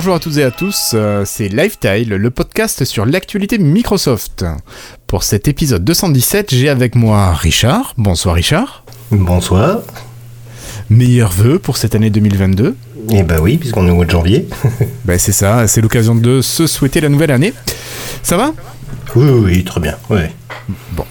Bonjour à toutes et à tous, euh, c'est Lifetile, le podcast sur l'actualité Microsoft. Pour cet épisode 217, j'ai avec moi Richard. Bonsoir Richard. Bonsoir. Meilleurs vœux pour cette année 2022. Eh ben oui, puisqu'on est au mois de janvier. ben c'est ça, c'est l'occasion de se souhaiter la nouvelle année. Ça va? Oui, oui, très bien. Ouais. Bon.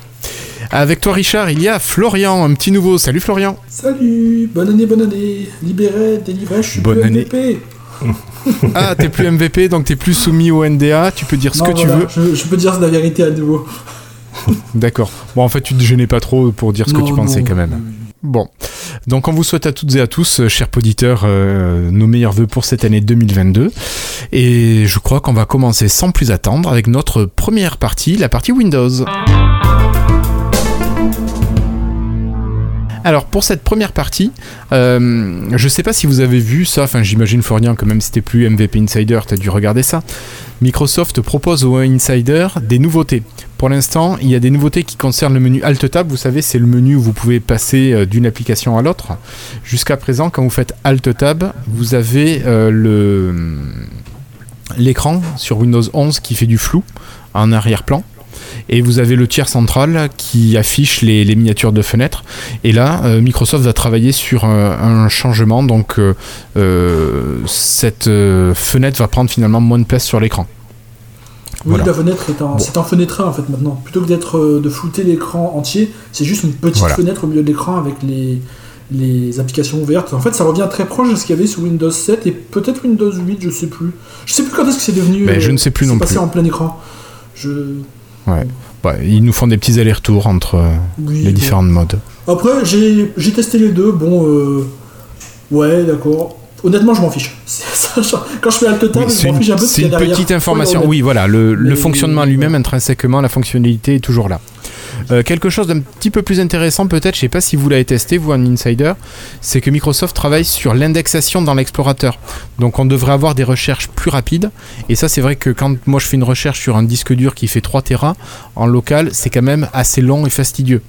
Avec toi Richard, il y a Florian, un petit nouveau. Salut Florian. Salut, bonne année, bonne année. Libéré, délivré, je suis bonne année. Ah, t'es plus MVP, donc t'es plus soumis au NDA, tu peux dire ce que tu veux. Je, peux dire la vérité à nouveau. D'accord. Bon, en fait, tu te gênais pas trop pour dire ce que tu pensais quand même. Bon. Donc, on vous souhaite à toutes et à tous, euh, chers auditeurs, euh, nos meilleurs voeux pour cette année 2022. Et je crois qu'on va commencer sans plus attendre avec notre première partie, la partie Windows. Alors pour cette première partie, euh, je sais pas si vous avez vu ça, enfin j'imagine Florian que même si t'es plus MVP Insider, tu as dû regarder ça. Microsoft propose aux Insider des nouveautés. Pour l'instant, il y a des nouveautés qui concernent le menu Alt Tab. Vous savez, c'est le menu où vous pouvez passer euh, d'une application à l'autre. Jusqu'à présent, quand vous faites Alt Tab, vous avez euh, l'écran sur Windows 11 qui fait du flou en arrière-plan et vous avez le tiers central qui affiche les, miniatures de fenêtres. Et là, euh, Microsoft va travailler sur un, changement, donc euh, euh, cette fenêtre va prendre finalement moins de place sur l'écran. Oui, la fenêtre est en, c'est en fenêtre en fait maintenant. Plutôt que d'être de flouter l'écran entier, c'est juste une petite fenêtre au milieu de l'écran avec les, les applications ouvertes. En fait, ça revient très proche de ce qu'il y avait sous Windows 7 et peut-être Windows 8, je sais plus. Je sais plus quand est-ce que c'est devenu. Mais je ne sais plus non passé en plein écran. Je Ouais. Bah, ils nous font des petits allers-retours entre euh, les différents modes. Après, j'ai testé les deux. Bon, euh, ouais, d'accord. Honnêtement, je m'en fiche. Quand je fais Alt Tab, je m'en fiche un peu. C'est une petite information. Oui, voilà, le, le fonctionnement lui-même, intrinsèquement, la fonctionnalité est toujours là. Euh, quelque chose d'un petit peu plus intéressant peut-être, je sais pas si vous l'avez testé, vous un insider, c'est que Microsoft travaille sur l'indexation dans l'explorateur. Donc on devrait avoir des recherches plus rapides. Et ça c'est vrai que quand moi je fais une recherche sur un disque dur qui fait 3 Tera en local, c'est quand même assez long et fastidieux.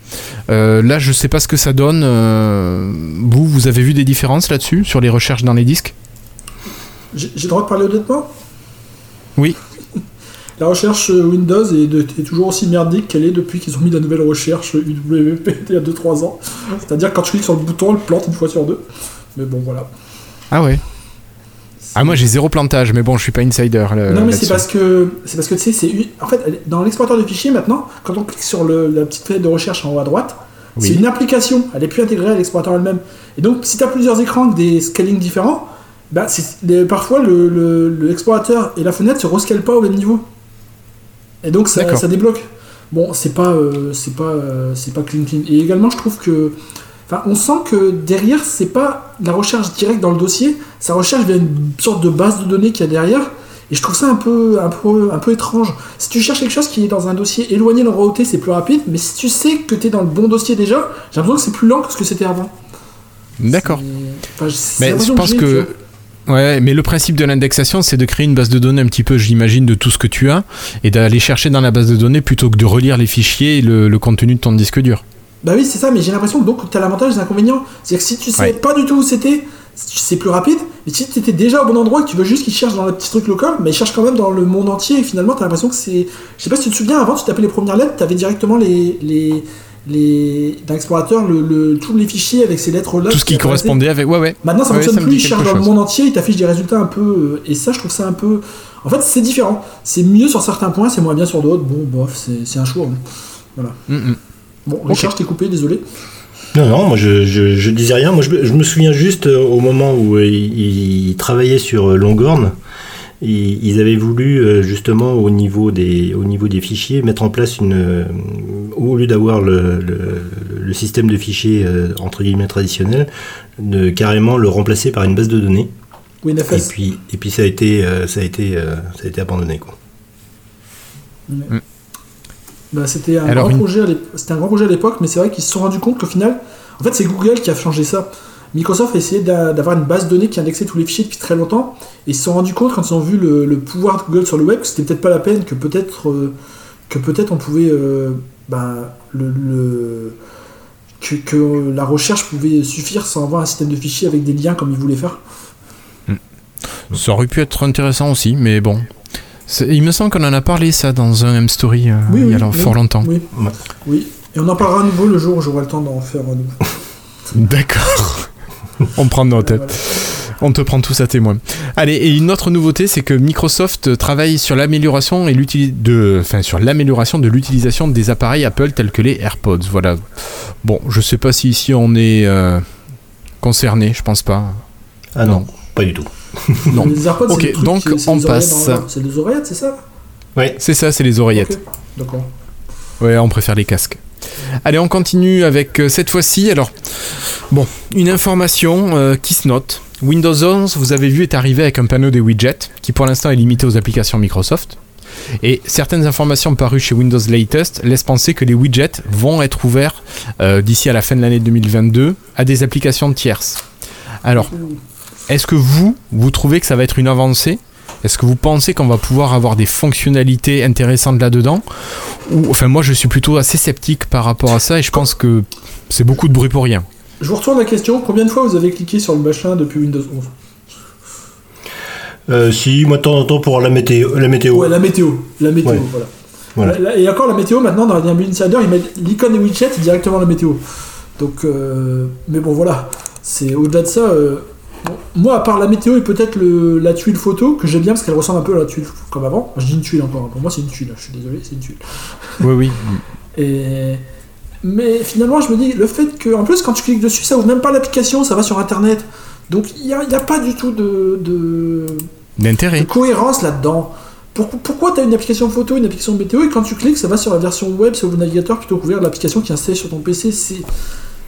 Euh, là je sais pas ce que ça donne. Euh, vous, vous avez vu des différences là-dessus, sur les recherches dans les disques? J'ai le droit de parler honnêtement? Oui la recherche Windows est, toujours aussi merdique qu'elle est depuis qu'ils ont mis la nouvelle recherche UWP il y a 2-3 ans. C'est-à-dire quand tu cliques sur le bouton, elle plante une fois sur deux. Mais bon, voilà. Ah ouais ah moi j'ai zéro plantage mais bon je suis pas insider non mais c'est parce que c'est parce que tu sais c'est en fait dans l'explorateur de fichiers maintenant quand on clique sur la petite fenêtre de recherche en haut à droite c'est une application elle est plus intégrée à l'explorateur elle-même et donc si tu as plusieurs écrans avec des scalings différents bah, parfois l'explorateur le, et la fenêtre se rescalent pas au même niveau et donc ça, ça débloque. Bon, c'est pas, euh, c'est pas, euh, c'est pas clean clean. Et également, je trouve que, enfin, on sent que derrière, c'est pas la recherche directe dans le dossier, ça recherche via une sorte de base de données qu'il y a derrière. Et je trouve ça un peu, un peu, un peu étrange. Si tu cherches quelque chose qui est dans un dossier éloigné de l'endroit c'est plus rapide. Mais si tu sais que tu es dans le bon dossier déjà, j'ai l'impression que c'est plus lent que ce que c'était avant. D'accord. mais je pense que Ouais, mais le principe de l'indexation, c'est de créer une base de données un petit peu, j'imagine, de tout ce que tu as, et d'aller chercher dans la base de données plutôt que de relire les fichiers et le, contenu de ton disque dur. Bah oui, c'est ça, mais j'ai l'impression que donc tu as l'avantage et l'inconvénient. C'est-à-dire que si tu sais pas du tout où c'était, c'est plus rapide, mais si tu étais déjà au bon endroit et que tu veux juste qu'il cherche dans le petit truc local, mais il cherche quand même dans le monde entier, et finalement tu as l'impression que c'est. Je sais pas si tu te souviens, avant tu tapais les premières lettres, tu avais directement les, les les, le, tous les fichiers avec ces lettres là. Tout ce qui correspondait avec. Ouais, ouais. Maintenant, ça ne fonctionne plus, il cherche dans le monde entier, il t'affiche des résultats un peu. Euh, et ça, je trouve ça un peu. En fait, c'est différent. C'est mieux sur certains points, c'est moins bien sur d'autres. Bon, bof, c'est un choix. Hein. Voilà. Mm, mm. Bon, Richard, je t'ai coupé, désolé. Non, non, moi je, je, disais rien. Moi je, me souviens juste euh, au moment où euh, il, travaillait sur Longhorn, ils avaient voulu justement au niveau des, au niveau des fichiers mettre en place une, au lieu d'avoir le, le, système de fichiers euh, entre guillemets traditionnel, de carrément le remplacer par une base de données. Et puis, et puis ça a été, euh, ça a été, euh, ça a été abandonné quoi. Mm. Bah, c'était un, grand projet à c'était un grand projet à l'époque, mais c'est vrai qu'ils se sont rendus compte qu'au final, en fait, c'est Google qui a changé ça. Microsoft a essayé d'avoir une base de données qui indexait tous les fichiers depuis très longtemps, et ils se sont rendus compte quand ils ont vu le, pouvoir de Google sur le web que c'était peut-être pas la peine, que peut-être euh, que peut-être on pouvait euh, bah, le, que, la recherche pouvait suffire sans avoir un système de fichiers avec des liens comme ils voulaient faire. Hmm. Ça aurait pu être intéressant aussi, mais bon. Il me semble qu'on en a parlé ça dans un M-Story euh, il y a fort longtemps. Oui. oui. Et on en parlera à nouveau le jour où j'aurai le temps d'en faire un nouveau. D'accord. On prend note. On te prend tous à témoin. Allez, et une autre nouveauté, c'est que Microsoft travaille sur l'amélioration et de, enfin, sur l'amélioration de l'utilisation des appareils Apple tels que les AirPods. Voilà. Bon, je sais pas si ici on est euh, concerné, je pense pas. Ah non, pas du tout. non. Les AirPods, ok, donc on passe. C'est des oreillettes, c'est ça? Oui. C'est ça, c'est les oreillettes. D'accord. Ouais, on préfère les casques. Allez, on continue avec euh, cette fois-ci. Alors, bon, une information euh, qui se note. Windows 11, vous avez vu, est arrivé avec un panneau des widgets qui pour l'instant est limité aux applications Microsoft. Et certaines informations parues chez Windows Latest laissent penser que les widgets vont être ouverts euh, d'ici à la fin de l'année 2022 à des applications tierces. Alors, est-ce que vous, vous trouvez que ça va être une avancée est-ce que vous pensez qu'on va pouvoir avoir des fonctionnalités intéressantes là-dedans Ou, enfin, moi, je suis plutôt assez sceptique par rapport à ça et je pense que c'est beaucoup de bruit pour rien. Je vous retourne la question. Combien de fois vous avez cliqué sur le machin depuis Windows 11 euh, Si, moi, de temps en temps pour la météo. La météo. Ouais, la météo. La météo, voilà. Et encore, la météo, maintenant, dans la Insider, ils mettent l'icône des widgets directement la météo. Donc, euh, mais bon, voilà. C'est au-delà de ça. Euh, moi, à part la météo et peut-être la tuile photo, que j'aime bien parce qu'elle ressemble un peu à la tuile comme avant. Je dis une tuile encore, pour moi c'est une tuile, je suis désolé, c'est une tuile. Oui, oui. Et... Mais finalement, je me dis, le fait que, en plus, quand tu cliques dessus, ça ouvre même pas l'application, ça va sur Internet. Donc il n'y a, a, pas du tout de, de... cohérence là-dedans. Pourquoi tu as une application photo, une application météo, et quand tu cliques, ça va sur la version web, sur le navigateur, plutôt qu'ouvrir l'application qui est installée sur ton PC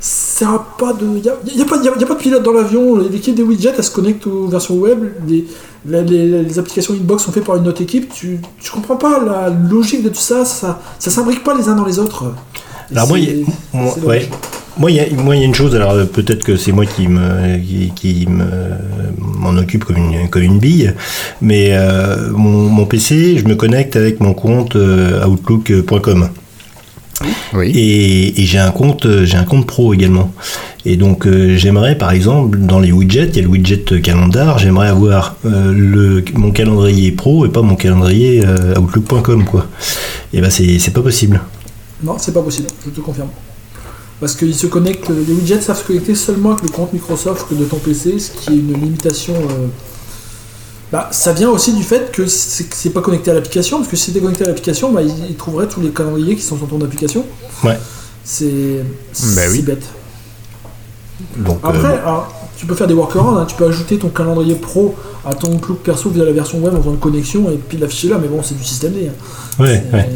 ça a pas de. Il n'y a, y a, pas, a, pas de pilote dans l'avion. L'équipe des widgets, elle se connecte aux versions web. Les, les, applications inbox sont faites par une autre équipe. Tu, tu comprends pas la logique de tout ça. Ça, ça s'imbrique pas les uns dans les autres. Alors, moi, il moi, ouais. Moi, il y, a une chose, alors peut-être que c'est moi qui me qui, m'en occupe comme une, comme une bille, mais euh, mon, mon, PC, je me connecte avec mon compte euh, outlook.com. Et, j'ai un compte, j'ai un compte pro également. Et donc euh, j'aimerais par exemple dans les widgets, il y a le widget calendar, j'aimerais avoir euh, le, mon calendrier pro et pas mon calendrier euh, outlook.com quoi. Et ben c'est pas possible. Non, c'est pas possible, je te confirme. Parce qu'ils se connectent, les widgets savent se connecter seulement avec le compte Microsoft de ton PC, ce qui est une limitation bah, ça vient aussi du fait que c'est pas connecté à l'application, parce que si c'était connecté à l'application, bah, il, trouverait tous les calendriers qui sont sur ton application. Ouais. C'est bah bête. Donc, Après, euh, tu peux faire des workarounds, hein. tu peux ajouter ton calendrier pro à ton Outlook perso via la version web en faisant une connexion et puis l'afficher là, mais bon, c'est du système D. Hein. Ouais, ouais.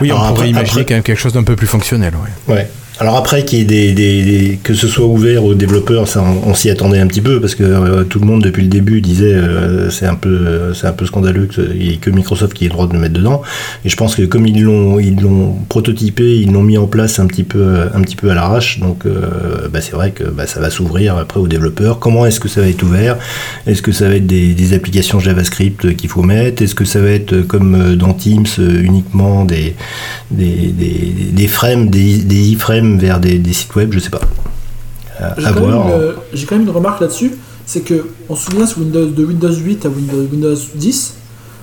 Oui, on pourrait imaginer quand même quelque chose d'un peu plus fonctionnel. Ouais. ouais. Alors après, qu'il des, des, que ce soit ouvert aux développeurs, ça, on, s'y attendait un petit peu parce que euh, tout le monde depuis le début disait euh, c'est un peu c'est un peu scandaleux que, que Microsoft qui ait le droit de le mettre dedans. Et je pense que comme ils l'ont ils l'ont prototypé, ils l'ont mis en place un petit peu un petit peu à l'arrache. Donc euh, bah, c'est vrai que bah, ça va s'ouvrir après aux développeurs. Comment est-ce que ça va être ouvert? Est-ce que ça va être des, applications JavaScript qu'il faut mettre? Est-ce que ça va être comme dans Teams uniquement des des, des, des frames, des, des iframes vers des, sites web, je sais pas. J'ai quand, même une remarque là-dessus, c'est que on se souvient sur Windows, de Windows 8 à Windows, 10,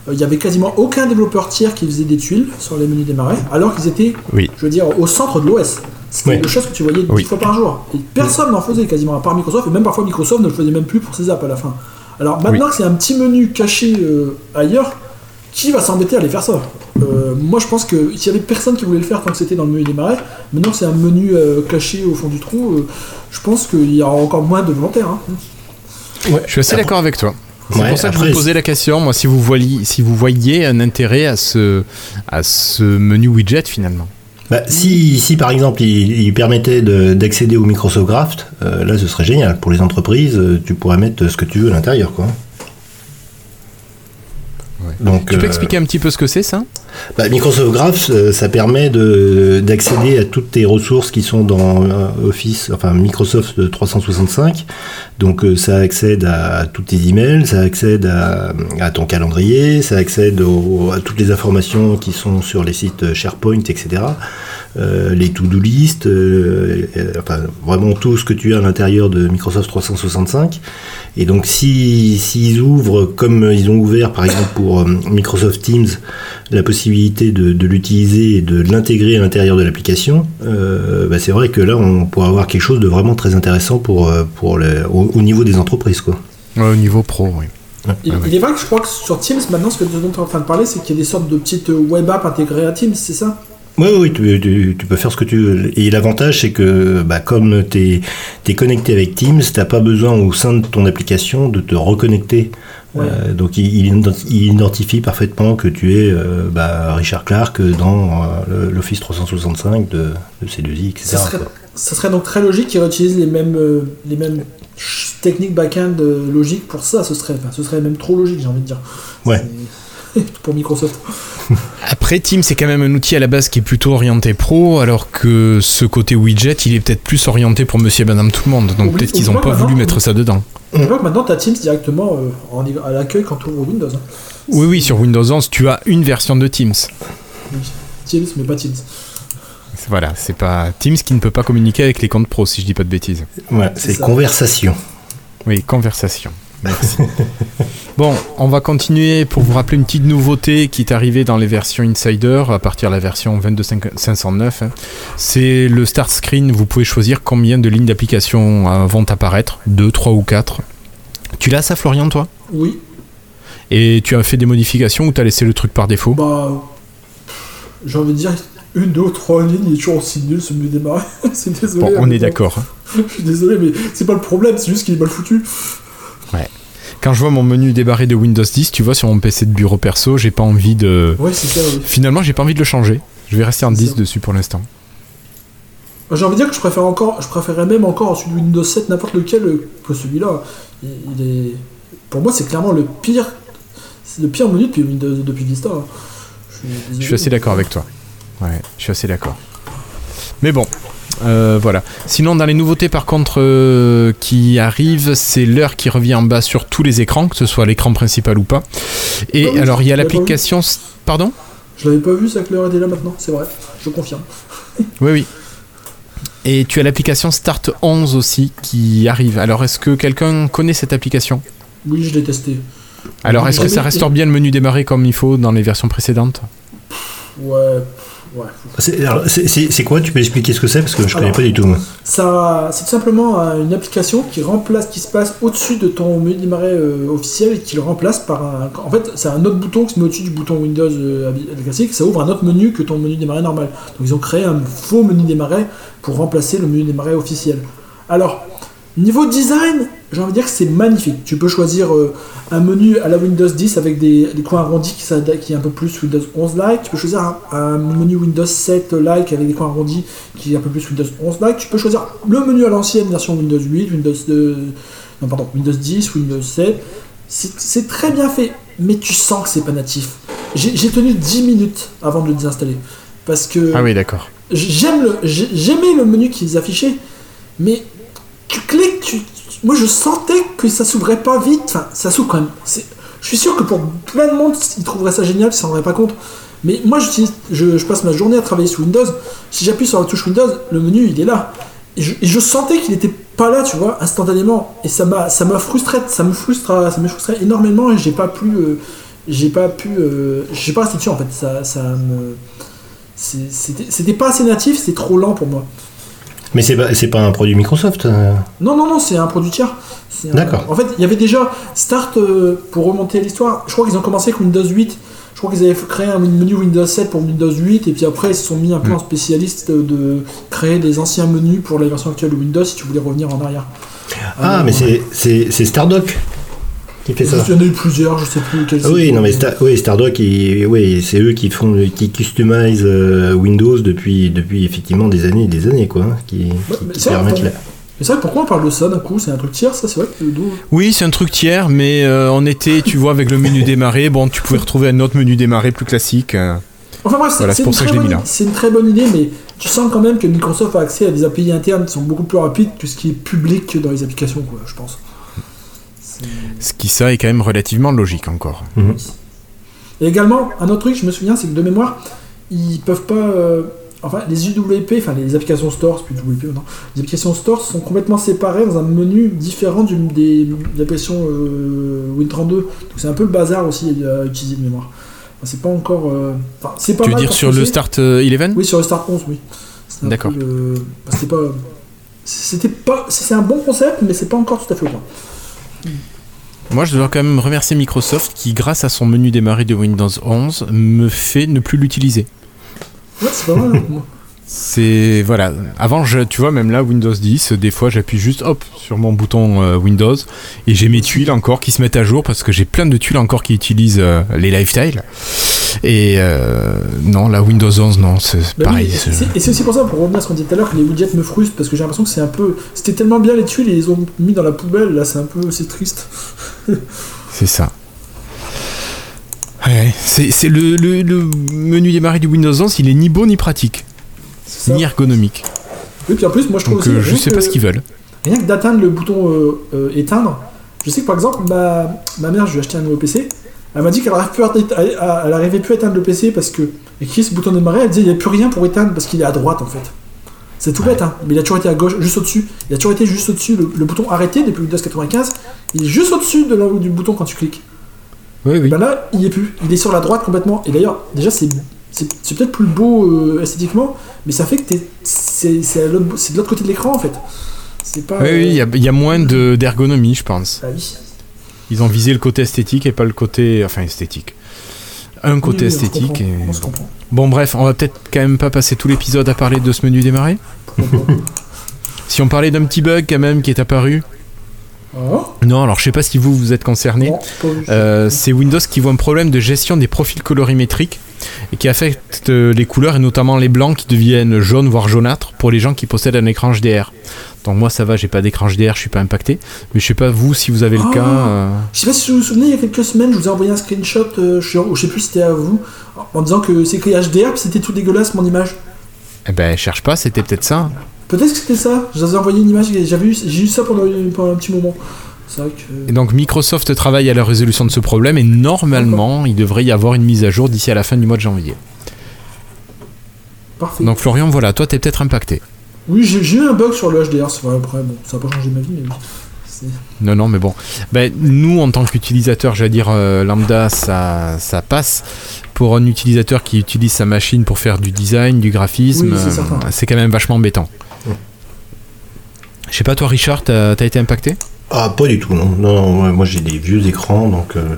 euh, il n'y avait quasiment aucun développeur tiers qui faisait des tuiles sur les menus démarrer, alors qu'ils étaient, je veux dire, au centre de l'OS. C'était une chose que tu voyais 10 fois par jour. Et personne n'en faisait quasiment, à part Microsoft, et même parfois Microsoft ne le faisait même plus pour ses apps à la fin. Alors maintenant que c'est un petit menu caché euh, ailleurs, qui va s'embêter à aller faire ça euh, Moi, je pense que s'il y avait personne qui voulait le faire tant que c'était dans le menu démarrer, maintenant que c'est un menu euh, caché au fond du trou, euh, je pense qu'il y aura encore moins de volontaires. Hein. je suis assez d'accord avec toi. C'est pour ça que je vous posais la question, moi, si vous, voyez, si vous voyez un intérêt à ce, à ce menu widget finalement. Bah, si, si, par exemple il, permettait d'accéder au Microsoft Graft, là ce serait génial. Pour les entreprises, tu pourrais mettre ce que tu veux à l'intérieur. quoi. Donc, tu peux expliquer un petit peu ce que c'est ça? bah, Microsoft Graph, ça permet d'accéder à toutes tes ressources qui sont dans Office, enfin Microsoft 365. Donc ça accède à tous tes emails, ça accède à, ton calendrier, ça accède à toutes les informations qui sont sur les sites SharePoint, etc. Euh, les to-do list, euh, euh, enfin vraiment tout ce que tu as à l'intérieur de Microsoft 365. Et donc s'ils si, ouvrent, comme ils ont ouvert par exemple pour Microsoft Teams, la possibilité de, l'utiliser et de l'intégrer à l'intérieur de l'application, bah, c'est vrai que là on pourra avoir quelque chose de vraiment très intéressant pour, pour au, niveau des entreprises. Quoi. au niveau pro, oui. Il, est vrai que je crois que sur Teams, maintenant, ce que tu es en train de parler, c'est qu'il y a des sortes de petites web apps intégrées à Teams, c'est ça? Oui, oui, tu, peux faire ce que tu veux. Et l'avantage, c'est que bah, comme tu es, connecté avec Teams, tu n'as pas besoin au sein de ton application de te reconnecter. Euh, donc il, identifie parfaitement que tu es euh, bah, Richard Clark dans euh, l'Office 365 de, C2I, etc. Ça serait, ça serait, donc très logique qu'il réutilise les mêmes, les mêmes techniques back-end logiques pour ça. Ce serait, ce serait même trop logique, j'ai envie de dire. Ouais. pour Microsoft. Après, Teams, c'est quand même un outil à la base qui est plutôt orienté pro, alors que ce côté widget, il est peut-être plus orienté pour monsieur et madame tout le monde. Donc peut-être qu'ils n'ont pas voulu mettre ça dedans. On voit que maintenant, tu as Teams directement euh, à l'accueil quand tu ouvres Windows. Hein. Oui, oui, sur Windows 11, tu as une version de Teams. Teams, mais pas Teams. Voilà, c'est pas Teams qui ne peut pas communiquer avec les comptes pro, si je dis pas de bêtises. Ouais, c'est conversation. Oui, conversation. Merci. bon, on va continuer pour vous rappeler une petite nouveauté qui est arrivée dans les versions Insider à partir de la version 22.509. Hein. C'est le start screen. Vous pouvez choisir combien de lignes d'application euh, vont apparaître 2, 3 ou 4. Tu l'as ça, Florian, toi? Oui. Et tu as fait des modifications ou tu as laissé le truc par défaut? Bah. J'ai envie de dire une, deux, trois lignes, il est toujours aussi nul ce mieux démarrer. c'est désolé. Bon, on est d'accord. Je suis désolé, mais c'est pas le problème, c'est juste qu'il est mal foutu. Ouais. Quand je vois mon menu débarré de Windows 10, tu vois, sur mon PC de bureau perso, j'ai pas envie de. Ouais, c'est ça, oui. Finalement, j'ai pas envie de le changer. Je vais rester en 10 dessus pour l'instant. J'ai envie de dire que je préfère encore, je préférerais même encore celui de Windows 7, n'importe lequel, que celui-là. Il, est, pour moi, c'est clairement le pire, c'est le pire menu depuis Windows, depuis Vista. Hein. Je suis assez d'accord avec toi. Ouais, je suis assez d'accord. Mais bon, euh, voilà. Sinon, dans les nouveautés, par contre, euh, qui arrivent, c'est l'heure qui revient en bas sur tous les écrans, que ce soit l'écran principal ou pas. Et ah alors, il y a l'application. Pardon? Je l'avais pas vu, ça que l'heure était là maintenant, c'est vrai, je confirme. oui, oui. Et tu as l'application Start 11 aussi qui arrive. Alors, est-ce que quelqu'un connaît cette application? Oui, je l'ai testé. Alors, est-ce que ça restaure bien le menu démarrer comme il faut dans les versions précédentes? Ouais, c'est quoi? Tu peux expliquer ce que c'est? Parce que je ne connais pas du tout. Ça, c'est tout simplement euh, une application qui remplace, qui se passe au-dessus de ton menu démarrer euh, officiel et qui le remplace par un. En fait, c'est un autre bouton qui se met au-dessus du bouton Windows euh, classique. Ça ouvre un autre menu que ton menu démarrer normal. Donc ils ont créé un faux menu démarrer pour remplacer le menu démarrer officiel. Alors, Niveau design, j'ai envie de dire que c'est magnifique. Tu peux choisir euh, un menu à la Windows 10 avec des, coins arrondis qui, qui, est un peu plus Windows 11-like. Tu peux choisir un, menu Windows 7-like avec des coins arrondis qui est un peu plus Windows 11-like. Tu peux choisir le menu à l'ancienne version Windows 8, Windows, non, pardon, Windows 10, Windows 7. C'est très bien fait, mais tu sens que c'est pas natif. J'ai tenu 10 minutes avant de le désinstaller. Parce que. Ah oui, d'accord. J'aimais le menu qu'ils affichaient, mais tu cliques, tu, moi je sentais que ça s'ouvrait pas vite. Enfin, ça s'ouvre quand même. Je suis sûr que pour plein de monde, ils trouveraient ça génial, ils s'en rendraient pas compte. Mais moi, je, je, passe ma journée à travailler sur Windows. Si j'appuie sur la touche Windows, le menu il est là. Et je, sentais qu'il n'était pas là, tu vois, instantanément. Et ça m'a, ça m'a frustré, ça me frustre, ça me frustrait énormément et j'ai pas pu, euh, j'ai pas pu, euh, j'ai pas resté dessus en fait. Ça, ça c'était pas assez natif, c'était trop lent pour moi. Mais c'est pas, pas un produit Microsoft euh Non, non, non, c'est un produit tiers. D'accord. En fait, il y avait déjà Start, euh, pour remonter l'histoire, je crois qu'ils ont commencé avec Windows 8. Je crois qu'ils avaient créé un menu Windows 7 pour Windows 8, et puis après, ils se sont mis un peu en spécialiste de créer des anciens menus pour la version actuelle de Windows si tu voulais revenir en arrière. Ah, mais c'est Stardock il y en a eu plusieurs, je sais plus quels Oui, non, mais oui, Stardock, oui, c'est eux qui font, qui customisent euh, Windows depuis, depuis effectivement des années et des années, quoi, hein, qui, permettent Mais c'est vrai, pourquoi on parle de ça d'un coup? C'est un truc tiers, ça, c'est vrai que Oui, c'est un truc tiers, mais euh, en été, tu vois, avec le menu démarrer, bon, tu pouvais retrouver un autre menu démarrer plus classique. euh. Enfin bref, c'est Voilà, pour ça que je l'ai mis bonne- là. c'est une très bonne idée, mais tu sens quand même que Microsoft a accès à des API internes qui sont beaucoup plus rapides que ce qui est public dans les applications, quoi, je pense. Ce qui, ça, est quand même relativement logique encore. Mhm. Et également, un autre truc, je me souviens, c'est que de mémoire, ils peuvent pas. euh, enfin, les UWP, enfin les applications stores, c'est plus WP maintenant, les applications stores sont complètement séparées dans un menu différent du, des, des applications euh, Win32. Donc c'est un peu le bazar aussi à utiliser de mémoire. Enfin, c'est pas encore. euh, c'est pas tu veux dire sur le. Start euh, 11 Oui, sur le Start 11, oui. C'est un D'accord. C'était pas. C'était pas. C'est un bon concept, mais c'est pas encore tout à fait au point. Moi, je dois quand même remercier Microsoft qui, grâce à son menu démarrer de Windows 11, me fait ne plus l'utiliser. Ouais, c'est pas mal. hein. C'est voilà. Avant, je, tu vois, même là, Windows 10, des fois, j'appuie juste hop sur mon bouton euh, Windows et j'ai mes tuiles encore qui se mettent à jour parce que j'ai plein de tuiles encore qui utilisent euh, les Lifestyle. Et euh, non, la Windows 11, non, c'est Bah pareil. oui, et c'est- aussi pour ça, pour revenir à ce qu'on disait tout à l'heure, que les widgets me frustrent parce que j'ai l'impression que c'est un peu. C'était tellement bien les tuiles et ils les ont mis dans la poubelle, là c'est un peu. C'est triste. C'est ça. Ouais, c'est c'est le, le- le menu démarrer du Windows 11, il est ni beau ni pratique, ni ergonomique. Oui, puis en plus, moi je trouve Donc aussi. euh, je sais que- pas ce qu'ils veulent. Rien que d'atteindre le bouton euh, euh, éteindre, je sais que par exemple, ma, ma mère, je lui ai acheté un nouveau PC. Elle m'a dit qu'elle n'arrivait plus à, éteindre le PC parce que. Et qui ce bouton de démarrer Elle disait il n'y a plus rien pour éteindre parce qu'il est à droite en fait. C'est tout bête, hein, mais il a toujours été à gauche, juste au-dessus. Il a toujours été juste au-dessus. Le, le bouton arrêter depuis Windows 95, il est juste au-dessus de du bouton quand tu cliques. Oui, oui. Ben là, il y est plus. Il est sur la droite complètement. Et d'ailleurs, déjà, c'est peut-être plus beau euh, esthétiquement, mais ça fait que c'est de l'autre côté de l'écran en fait. C'est pas. Oui, oui, il y euh, a, il y a moins de- d'ergonomie, je pense. bah oui. Ils ont visé le côté esthétique et pas le côté. Enfin, esthétique. Un côté Oui, oui, esthétique. Et... Bon, bref, on va peut-être quand même pas passer tout l'épisode à parler de ce menu démarrer. Si on parlait d'un petit bug quand même qui est apparu. Oh, Non, alors je sais pas si vous vous êtes concerné. Euh, c'est Windows qui voit un problème de gestion des profils colorimétriques et qui affecte euh, les couleurs et notamment les blancs qui deviennent jaunes voire jaunâtres pour les gens qui possèdent un écran HDR. Donc moi ça va, j'ai pas d'écran HDR, je suis pas impacté. Mais je sais pas vous si vous avez le Ah. cas. euh, Je sais pas si vous vous souvenez, il y a quelques semaines, je vous ai envoyé un screenshot, euh, je, sais, je sais plus si c'était à vous, en disant que c'est écrit HDR, puis c'était tout dégueulasse mon image. Eh ben cherche pas, c'était peut-être ça. Peut-être que c'était ça. Je vous avais envoyé une image, j'avais eu, j'ai eu ça pendant, pendant un petit moment. C'est vrai que. Et donc Microsoft travaille à la résolution de ce problème et normalement il devrait y avoir une mise à jour d'ici à la fin du mois de janvier. Parfait. Donc Florian, voilà, toi t'es peut-être impacté. Oui, j'ai eu un bug sur le HDR, c'est vrai, après, bon, ça n'a pas changé ma vie, mais oui. Non, non, mais bon. Ben, nous, en tant qu'utilisateur, j'allais dire euh, lambda, ça, ça passe. Pour un utilisateur qui utilise sa machine pour faire du design, du graphisme, Oui, c'est euh, c'est quand même vachement embêtant. Je sais pas, toi, Richard, t'as as été impacté? Ah, pas du tout, non. Non, non, moi, moi, j'ai des vieux écrans, donc euh,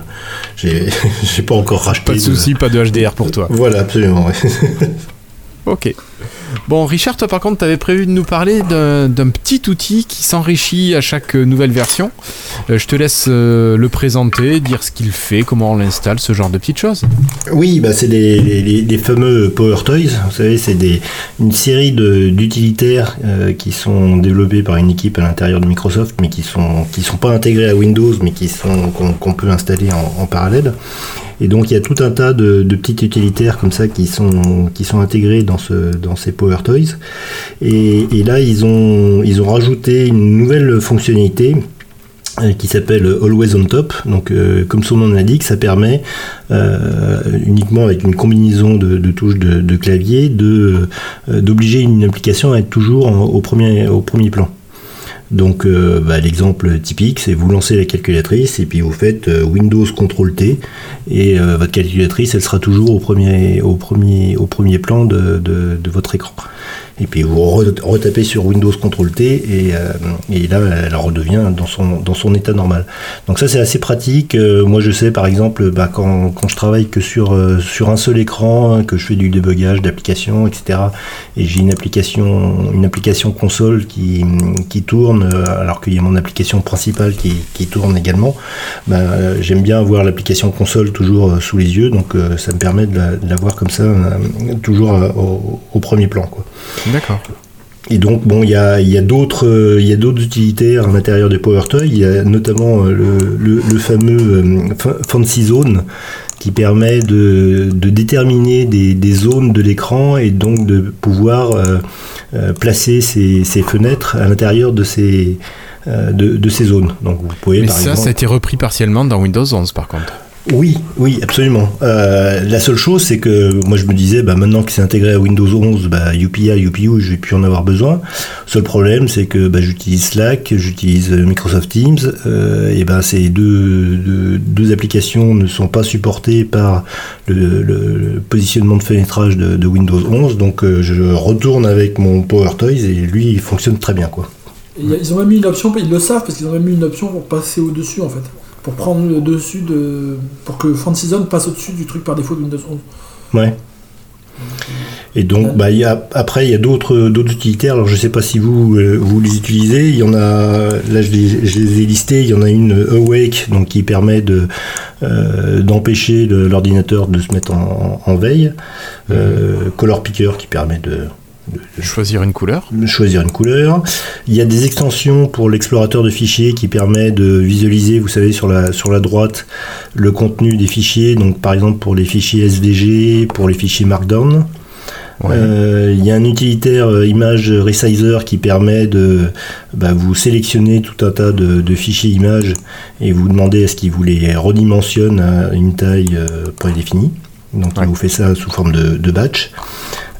j'ai j'ai pas encore racheté. Pas de souci, pas de HDR pour toi. Voilà, absolument. ouais. Ok. Bon, Richard, toi, par contre, t'avais prévu de nous parler d'un petit outil qui s'enrichit à chaque euh, nouvelle version. Euh, je te laisse euh, le présenter, dire ce qu'il fait, comment on l'installe, ce genre de petites choses. Oui, bah, c'est les fameux Power Toys. Vous savez, c'est des- une série d'utilitaires qui sont développés par une équipe à l'intérieur de Microsoft, mais qui sont qui sont pas intégrés à Windows, mais qui sont qu'on peut installer en parallèle. Et donc il y a tout un tas de, de petits utilitaires comme ça qui sont qui sont intégrés dans ce dans ces Power Toys. Et, et là ils ont ils ont rajouté une nouvelle fonctionnalité euh, qui s'appelle Always on Top. Donc, euh, comme son nom l'indique, ça permet euh, uniquement avec une combinaison de, de touches de, de clavier de euh, d'obliger une application à être toujours au premier au premier plan. Donc, euh, bah, l'exemple typique, c'est vous lancez la calculatrice et puis vous faites euh, Windows CTRL T et euh, votre calculatrice, elle sera toujours au premier au premier au premier plan de, votre écran. Et puis vous re- retapez sur Windows CTRL T et, euh, et là elle redevient dans son, dans son état normal. Donc ça c'est assez pratique. Euh, moi je sais par exemple bah, quand, quand je travaille que sur, euh, sur un seul écran, que je fais du débugage d'applications, etc. Et j'ai une application, une application console qui, qui tourne euh, alors qu'il y a mon application principale qui, qui tourne également. bah, J'aime bien avoir l'application console toujours euh, sous les yeux, donc euh, ça me permet de la- de l'avoir comme ça toujours au, au premier plan. Quoi. D'accord. et donc, bon, il y a, y a d'autres utilitaires à l'intérieur des PowerToy. Il y a notamment le, fameux Fancy Zone qui permet de, déterminer des, zones de l'écran et donc de pouvoir placer ces, fenêtres à l'intérieur de ces, de, ces zones. Donc vous pouvez, Mais ça, ça a été repris partiellement dans Windows 11 par contre. Oui, oui, absolument. Euh, la seule chose, c'est que moi je me disais, bah, maintenant que c'est intégré à Windows 11, bah, UPI, UPU, je vais plus en avoir besoin. Seul problème, c'est que bah, j'utilise Slack, j'utilise Microsoft Teams, euh, et ben ces deux, applications ne sont pas supportées par le, positionnement de fenêtrage de, Windows 11, donc euh, je retourne avec mon PowerToys et lui, il fonctionne très bien, quoi. Ils ont même mis une option, ils le savent parce qu'ils ont même mis une option pour passer au-dessus en fait pour prendre le dessus de. pour que Fancy Zone passe au-dessus du truc par défaut de Windows 11. Ouais. Et donc, bah, y a, après, il y a d'autres utilitaires. Alors, je ne sais pas si vous, euh, vous les utilisez. Il y en a, là, je les, je les, ai listés. Il y en a une Awake, donc qui permet de euh, d'empêcher l'ordinateur de se mettre en, en veille. Euh, Color Picker qui permet de choisir une couleur. Choisir une couleur. Il y a des extensions pour l'explorateur de fichiers qui permet de visualiser, vous savez, sur la, sur la droite, le contenu des fichiers. Donc, par exemple, pour les fichiers SVG, pour les fichiers Markdown. Euh, il y a un utilitaire euh, image resizer qui permet de bah, vous sélectionner tout un tas de, fichiers images et vous demander est-ce qu'il vous les redimensionne à une taille euh, prédéfinie. Donc il vous fait ça sous forme de, batch.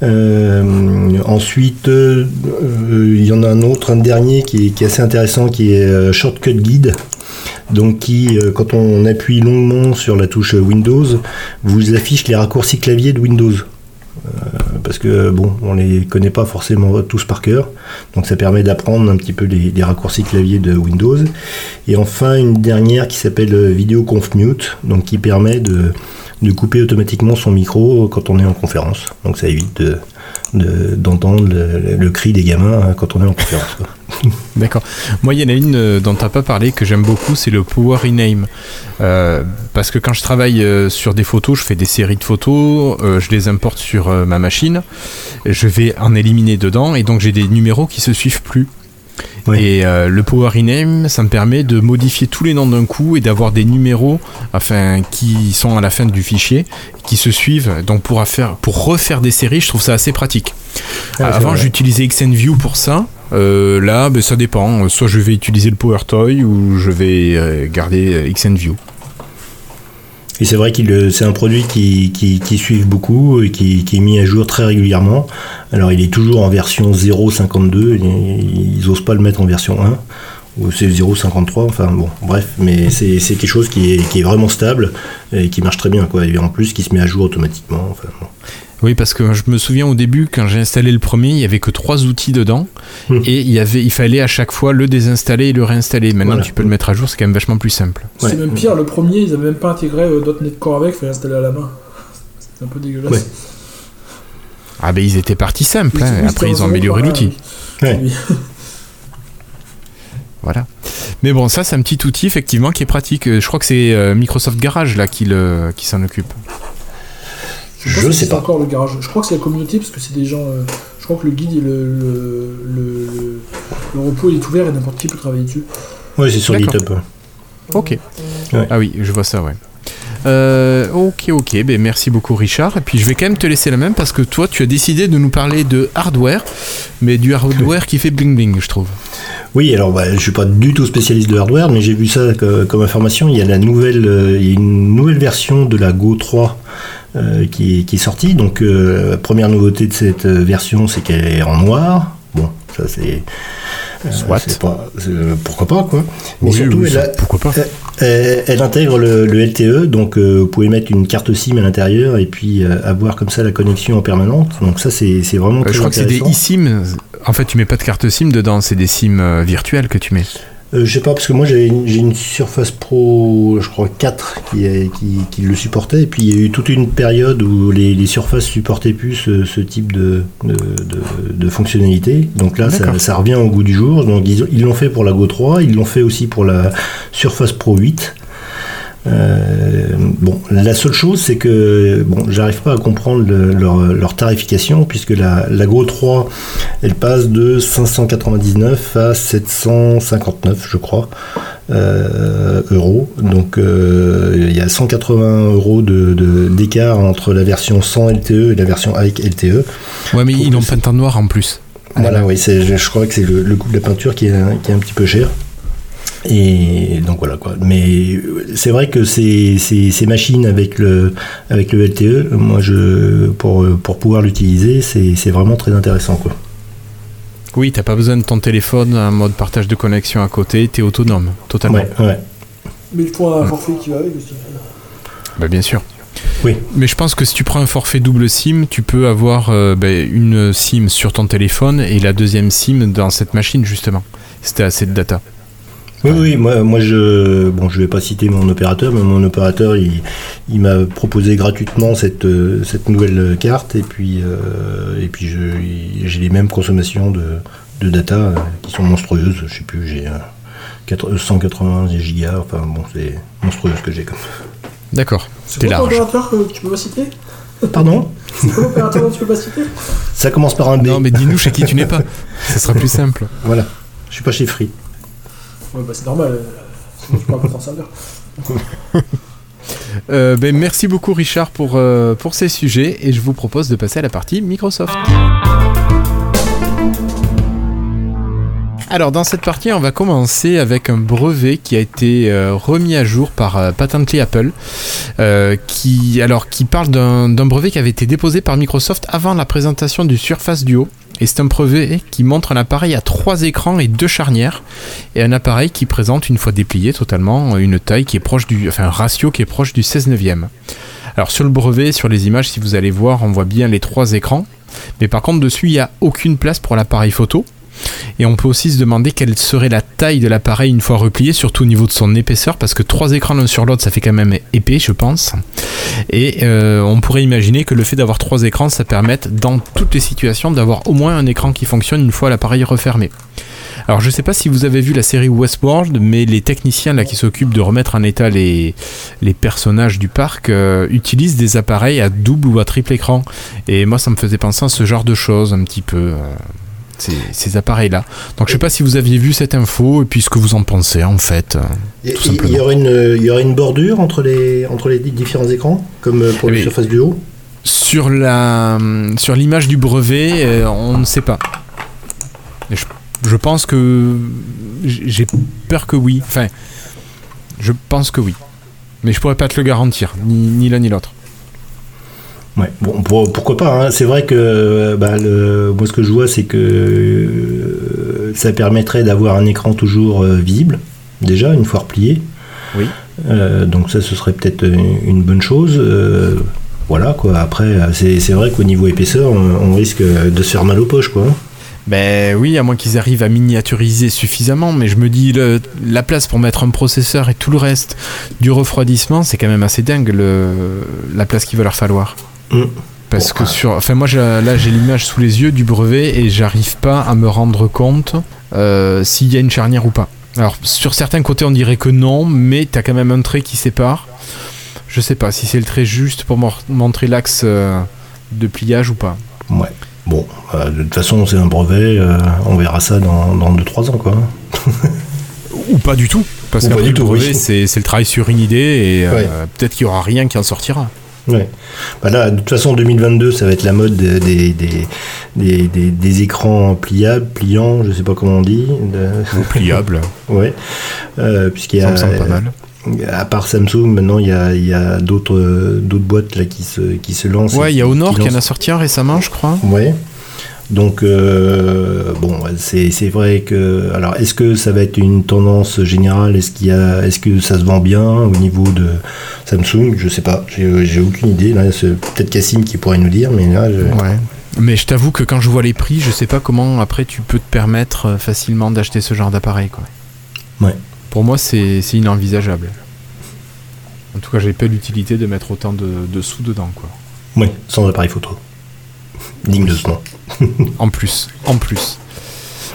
Euh, ensuite, euh, il y en a un autre, un dernier qui est, assez intéressant, qui est euh, Shortcut Guide. Donc qui, quand on appuie longuement sur la touche Windows, vous affiche les raccourcis clavier de Windows. parce que bon, on les connaît pas forcément tous par cœur, donc ça permet d'apprendre un petit peu les, raccourcis clavier de Windows. Et enfin une dernière qui s'appelle Video Conf Mute, donc qui permet de de couper automatiquement son micro quand on est en conférence. Donc ça évite d'entendre le, cri des gamins hein, quand on est en conférence. D'accord. Moi, il y en a une euh, dont tu n'as pas parlé que j'aime beaucoup, c'est le Power Rename. Euh, parce que quand je travaille euh, sur des photos, je fais des séries de photos, je les importe sur ma machine, je vais en éliminer dedans, et donc j'ai des numéros qui se suivent plus. Et euh, le Power Rename, ça me permet de modifier tous les noms d'un coup et d'avoir des numéros enfin, qui sont à la fin du fichier, qui se suivent. Donc pour, faire, pour refaire des séries, je trouve ça assez pratique. Ah, Avant, j'utilisais XNView pour ça. Euh, là, ben, ça dépend. Soit je vais utiliser le PowerToy ou je vais euh, garder XNView. Et c'est vrai que c'est un produit qui, qui, suit beaucoup et qui, est mis à jour très régulièrement. Alors il est toujours en version 0.52, ils n'osent pas le mettre en version 1, ou c'est 0.53, enfin bon, bref, mais c'est quelque chose qui est, vraiment stable et qui marche très bien. Et en plus qui se met à jour automatiquement. Oui, parce que je me souviens au début, quand j'ai installé le premier, il y avait que trois outils dedans. Hmm. Et il, y avait, il fallait à chaque fois le désinstaller et le réinstaller. Maintenant, tu peux le mettre à jour, c'est quand même vachement plus simple. C'est même pire, le premier, ils n'avaient même pas intégré euh, .NET Core avec, il fallait l'installer à la main. C'est un peu dégueulasse. Ah, ben ils étaient partis simples. Hein. Après, ils ont amélioré l'outil. voilà. Mais bon, ça, c'est un petit outil effectivement qui est pratique. Je crois que c'est euh, Microsoft Garage là qui, le, qui s'en occupe. Je, ne sais pas. encore le garage. Je crois que c'est la communauté parce que c'est des gens. Euh, je crois que le guide, le, le, le, repos il est ouvert et n'importe qui peut travailler dessus. Oui, c'est sur GitHub. Ok. Ah oui, je vois ça, ouais. Euh, ok, ok, ben merci beaucoup Richard. Et puis je vais quand même te laisser la même parce que toi tu as décidé de nous parler de hardware, mais du hardware qui fait bling bling, je trouve. Oui, alors bah, je suis pas du tout spécialiste de hardware, mais j'ai vu ça comme information. Il y a la nouvelle, euh, il y a une nouvelle version de la Go 3 euh, qui, est, sortie. Donc, euh, première nouveauté de cette euh, version, c'est qu'elle est en noir. Bon, ça c'est. Soit. pourquoi pas, quoi. Mais surtout, elle, pourquoi pas. Elle, intègre le, LTE, donc vous pouvez mettre une carte SIM à l'intérieur et puis avoir comme ça la connexion en permanente. Donc, ça, c'est vraiment Je crois que c'est des eSIM. En fait, tu mets pas de carte SIM dedans, c'est des SIM virtuelles que tu mets. Euh, je sais pas, parce que moi j'ai une, Surface Pro, je crois 4 qui, qui, le supportait, et puis il y a eu toute une période où les, surfaces supportaient plus ce, type de, de, fonctionnalité. Donc là, ça, revient au goût du jour. Donc ils l'ont fait pour la Go 3, ils l'ont fait aussi pour la Surface Pro 8. Euh, bon, la seule chose, c'est que bon, j'arrive pas à comprendre leur, tarification, puisque la, la Go 3, elle passe de 599 à 759, je crois, euh, euros. Donc euh, il y a 180 euros d'écart de, entre la version sans LTE et la version avec LTE. Ouais, mais ils ont peint en noir en plus. Voilà, oui, je crois que c'est le, coût de la peinture qui est, qui est un petit peu cher. Et donc voilà quoi. Mais c'est vrai que ces, ces, machines avec le, avec le LTE, moi je, pour, pour pouvoir l'utiliser, c'est vraiment très intéressant quoi. Oui, t'as pas besoin de ton téléphone, un mode partage de connexion à côté, t'es autonome, totalement. Ouais, Mais il faut un forfait qui va avec aussi. Bah, bien sûr. Oui. Mais je pense que si tu prends un forfait double SIM, tu peux avoir euh, ben, une SIM sur ton téléphone et la deuxième SIM dans cette machine, justement. C'était assez de data. Oui, oui, moi, moi je bon, je vais pas citer mon opérateur, mais mon opérateur, il, il m'a proposé gratuitement cette, euh, cette nouvelle carte, et puis, euh, et puis j'ai les mêmes consommations de, de data euh, qui sont monstrueuses. Je sais plus, j'ai 180 gigas, enfin bon, c'est monstrueux ce que j'ai comme. D'accord. C'est quoi l'opérateur que tu peux pas citer? Pardon? C'est quoi l'opérateur dont tu peux pas citer? Ça commence par un B. Non, mais dis-nous chez qui tu n'es pas. Ce sera plus simple. Voilà. Je suis pas chez Free. Ouais, bah c'est normal, euh, sinon je peux pas servir. Euh, ben, merci beaucoup Richard pour, euh, pour ces sujets et je vous propose de passer à la partie Microsoft. Alors dans cette partie, on va commencer avec un brevet qui a été remis à jour par Patently Apple, qui, alors, qui parle d'un brevet qui avait été déposé par Microsoft avant la présentation du Surface Duo. Et c'est un brevet qui montre un appareil à trois écrans et deux charnières, et un appareil qui présente, une fois déplié totalement, une taille qui est proche du, enfin un ratio qui est proche du 16 neuvième. Alors sur le brevet, sur les images, si vous allez voir, on voit bien les trois écrans, mais par contre dessus, il n'y a aucune place pour l'appareil photo. Et on peut aussi se demander quelle serait la taille de l'appareil une fois replié, surtout au niveau de son épaisseur, parce que trois écrans l'un sur l'autre, ça fait quand même épais, je pense. Et euh, on pourrait imaginer que le fait d'avoir trois écrans, ça permette dans toutes les situations d'avoir au moins un écran qui fonctionne une fois l'appareil refermé. Alors je sais pas si vous avez vu la série Westworld, mais les techniciens là qui s'occupent de remettre en état les, les personnages du parc euh, utilisent des appareils à double ou à triple écran. Et moi ça me faisait penser à ce genre de choses un petit peu. Euh, ces, appareils-là. Donc je sais pas si vous aviez vu cette info et puis ce que vous en pensez en fait. il, y aurait une, il y aurait une bordure entre les, entre les différents écrans, comme pour la surface du haut? Sur la sur l'image du brevet, euh, on ne sait pas. Je, je, pense que j'ai peur que oui. Enfin, je pense que oui. Mais je pourrais pas te le garantir, ni, ni l'un ni l'autre. Ouais, bon, pourquoi pas. Hein. C'est vrai que bah, le, moi, ce que je vois, c'est que euh, ça permettrait d'avoir un écran toujours euh, visible, déjà, une fois replié. Oui. Euh, donc, ça, ce serait peut-être une bonne chose. voilà, quoi. Après, c'est vrai qu'au niveau épaisseur, on, risque de se faire mal aux poches, quoi. Ben oui, à moins qu'ils arrivent à miniaturiser suffisamment, mais je me dis le, la place pour mettre un processeur et tout le reste du refroidissement, c'est quand même assez dingue le, la place qu'il va leur falloir. Parce que sur. Enfin, moi, là, j'ai l'image sous les yeux du brevet et j'arrive pas à me rendre compte euh, s'il y a une charnière ou pas. Alors, sur certains côtés, on dirait que non, mais t'as quand même un trait qui sépare. Je sais pas si c'est le trait juste pour montrer l'axe euh, de pliage ou pas. Ouais. Bon, euh, de toute façon, c'est un brevet, on verra ça dans 2-3 ans, quoi. ou pas du tout. Parce que le brevet, c'est le travail sur une idée et peut-être qu'il y aura rien qui en sortira. Ouais. Bah là, de toute façon, 2022, ça va être la mode des, des, des, des, écrans pliables, pliants, je sais pas comment on dit. De... Pliables. ouais. Euh, Puisqu'il y a. Ça me semble pas mal. À part Samsung, maintenant il y a, y a d'autres boîtes là qui se, qui se lancent. Ouais, il y a Honor qui, qui en a sorti un récemment, je crois. Ouais. Donc, euh, bon, c'est vrai que. Alors, est-ce que ça va être une tendance générale? Est-ce qu'il a, est-ce que ça se vend bien au niveau de Samsung Je sais pas. J'ai aucune idée. c'est peut-être Cassim qui pourrait nous dire, mais là. Je... Ouais. Mais je t'avoue que quand je vois les prix, je sais pas comment après tu peux te permettre euh, facilement d'acheter ce genre d'appareil, quoi. Ouais. Pour moi, c'est inenvisageable. En tout cas, j'ai pas l'utilité de mettre autant de, de sous dedans, quoi. Oui, sans appareil photo. Digne de ce nom. en plus, en plus.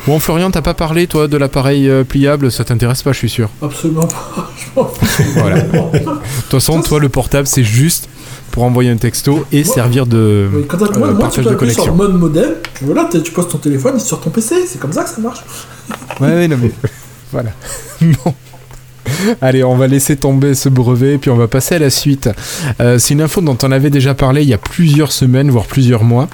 Bon, Florian, t'as pas parlé, toi, de l'appareil euh, pliable? Ça t'intéresse pas, je suis sûr. Absolument pas. voilà. De toute façon, toi, le portable, c'est juste pour envoyer un texto et servir de oui, quand euh, moi, partage tu de connexion. Sur mode modem, voilà, tu poses ton téléphone sur ton PC, c'est comme ça que ça marche. ouais, ouais, non mais voilà. bon. Allez, on va laisser tomber ce brevet et puis on va passer à la suite. Euh, c'est une info dont on avait déjà parlé il y a plusieurs semaines, voire plusieurs mois.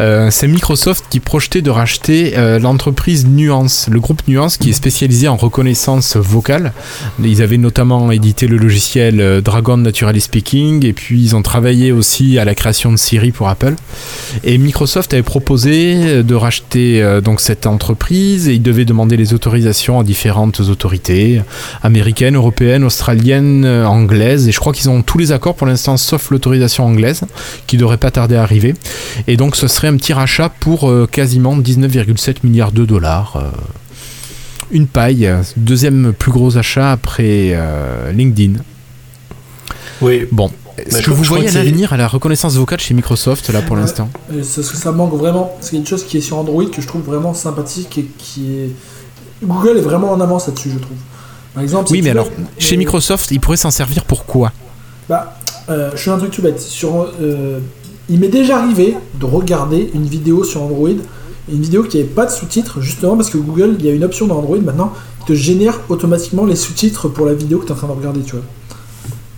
Euh, c'est Microsoft qui projetait de racheter euh, l'entreprise Nuance, le groupe Nuance qui est spécialisé en reconnaissance vocale. Ils avaient notamment édité le logiciel Dragon Naturally Speaking et puis ils ont travaillé aussi à la création de Siri pour Apple. Et Microsoft avait proposé de racheter donc cette entreprise et ils devaient demander les autorisations à différentes autorités américaines européenne, australienne, euh, anglaise. Et je crois qu'ils ont tous les accords pour l'instant, sauf l'autorisation anglaise, qui devrait pas tarder à arriver. Et donc ce serait un petit rachat pour euh, quasiment 19,7 milliards de dollars. Euh, une paille, deuxième plus gros achat après LinkedIn. Oui. Bon, est-ce que vous voyez un avenir à la reconnaissance vocale chez Microsoft là pour l'instant? que ça manque vraiment. C'est une chose qui est sur Android que je trouve vraiment sympathique et qui est. Google est vraiment en avance là-dessus, je trouve exemple, oui, mais alors, chez Microsoft, il pourrait s'en servir pour quoi Bah, euh, je suis un truc tout bête. Sur, euh, il m'est déjà arrivé de regarder une vidéo sur Android, une vidéo qui n'avait pas de sous-titres, justement parce que Google, il y a une option dans Android maintenant qui te génère automatiquement les sous-titres pour la vidéo que tu es en train de regarder, tu vois.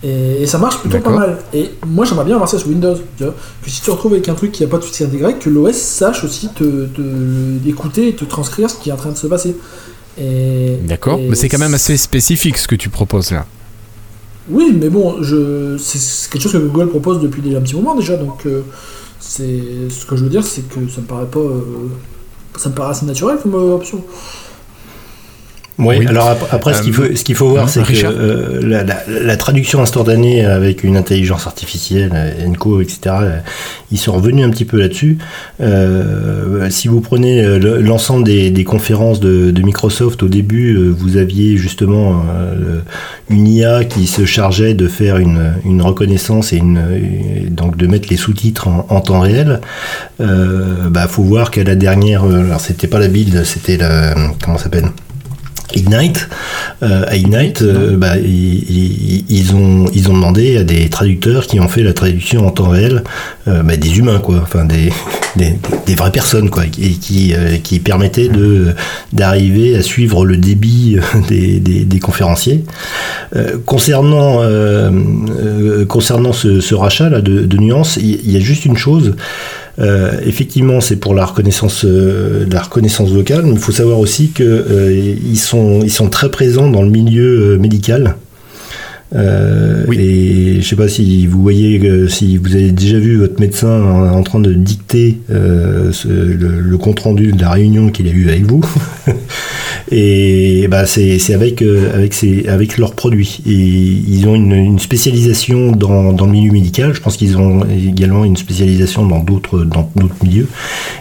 Et, ça marche plutôt pas mal. Et moi, j'aimerais bien avoir ça sur Windows. Tu vois, que si tu te retrouves avec un truc qui n'a pas de sous-titres intégrés, que l'OS sache aussi te, te, écouter et te transcrire ce qui est en train de se passer. D'accord, mais c'est quand même assez spécifique ce que tu proposes là. Oui, mais bon, je... c'est quelque chose que Google propose depuis un petit moment déjà, donc euh, c'est ce que je veux dire, c'est que ça me paraît pas, euh, ça me paraît assez naturel comme euh, option. Oui, alors après, ce qu'il faut, ce qu'il faut voir, c'est que euh, la, la, traduction instantanée avec une intelligence artificielle, ENCO, etc., euh, ils sont revenus un petit peu là-dessus. Euh, si vous prenez euh, l'ensemble des, des, conférences de, de, Microsoft, au début, vous aviez justement une IA qui se chargeait de faire une, une reconnaissance et une, donc de mettre les sous-titres en, en, temps réel. Euh, bah, faut voir qu'à la dernière, alors c'était pas la build, c'était la, comment s'appelle? Ignite, euh, à Ignite, euh, bah, ils, ont, ils ont demandé à des traducteurs qui ont fait la traduction en temps réel, euh, bah, des humains quoi, enfin des, des, vraies personnes quoi, et qui, qui permettaient de d'arriver à suivre le débit des, des, conférenciers. concernant concernant ce, rachat là de, de nuances, il y, a juste une chose. Euh, effectivement, c'est pour la reconnaissance, euh, la reconnaissance vocale, mais il faut savoir aussi qu'ils euh, sont, ils sont très présents dans le milieu médical. oui. Et je sais pas si vous voyez, si vous avez déjà vu votre médecin en, train de dicter le, le, compte rendu de la réunion qu'il a eu avec vous. Et bah, c'est avec, euh, avec, avec leurs produits. Et ils ont une, spécialisation dans, dans, le milieu médical. Je pense qu'ils ont également une spécialisation dans d'autres milieux.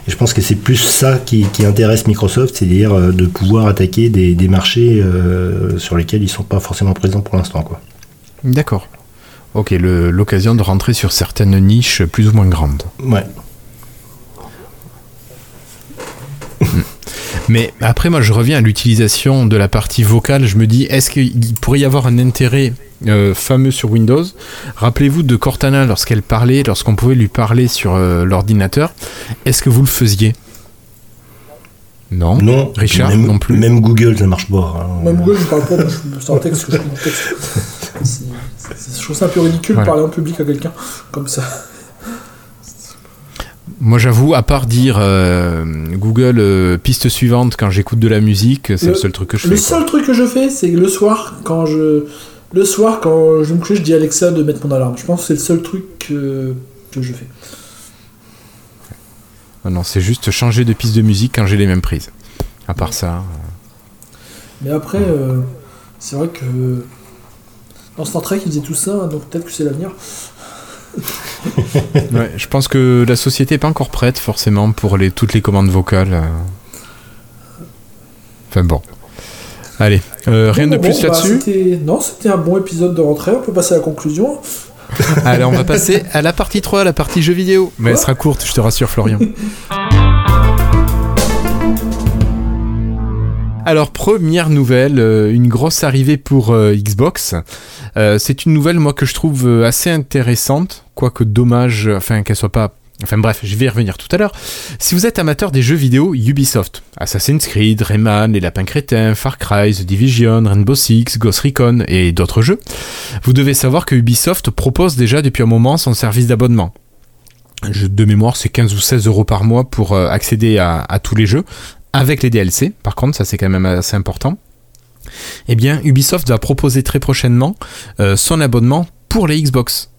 Et je pense que c'est plus ça qui, qui intéresse Microsoft, c'est-à-dire euh, de pouvoir attaquer des, des marchés euh, sur lesquels ils ne sont pas forcément présents pour l'instant. D'accord. Ok, l'occasion de rentrer sur certaines niches plus ou moins grandes. Ouais. Mais après, moi, je reviens à l'utilisation de la partie vocale. Je me dis, est-ce qu'il pourrait y avoir un intérêt euh, fameux sur Windows? Rappelez-vous de Cortana lorsqu'elle parlait, lorsqu'on pouvait lui parler sur euh, l'ordinateur. Est-ce que vous le faisiez? Non. Non. Richard même, non plus. Même Google, ça marche pas. Hein. Même Google, je parle pas. C'est un texte que je texte. Je trouve ça un peu ridicule de parler en public à quelqu'un comme ça. Moi, j'avoue, à part dire euh, Google euh, piste suivante quand j'écoute de la musique, c'est le, seul truc que je fais. Le seul truc que je fais, c'est le soir, quand je le soir quand je me couche, je dis à Alexa de mettre mon alarme. Je pense que c'est le seul truc que, je fais. Ah non, c'est juste changer de piste de musique quand j'ai les mêmes prises. À part ça. Euh. Mais après, c'est vrai que dans Star Trek, ils faisaient tout ça, donc peut-être que c'est l'avenir. je pense que la société n'est pas encore prête forcément pour les, toutes les commandes vocales. Euh. Enfin bon. Allez, euh, rien de plus bah, là-dessus Non, c'était un bon épisode de rentrée, on peut passer à la conclusion. Allez, on va passer à la partie 3, la partie jeux vidéo. Mais elle sera courte, je te rassure Florian. Alors, première nouvelle, euh, une grosse arrivée pour euh, Xbox. Euh, c'est une nouvelle, moi, que je trouve assez intéressante, quoique dommage, enfin, qu'elle soit pas Enfin bref, je vais y revenir tout à l'heure. Si vous êtes amateur des jeux vidéo Ubisoft, Assassin's Creed, Rayman, Les Lapins Crétins, Far Cry, The Division, Rainbow Six, Ghost Recon et d'autres jeux, vous devez savoir que Ubisoft propose déjà depuis un moment son service d'abonnement. De mémoire, c'est 15 ou 16 euros par mois pour accéder à, à tous les jeux, avec les DLC, par contre, ça c'est quand même assez important. Eh bien, Ubisoft va proposer très prochainement euh, son abonnement pour les Xbox.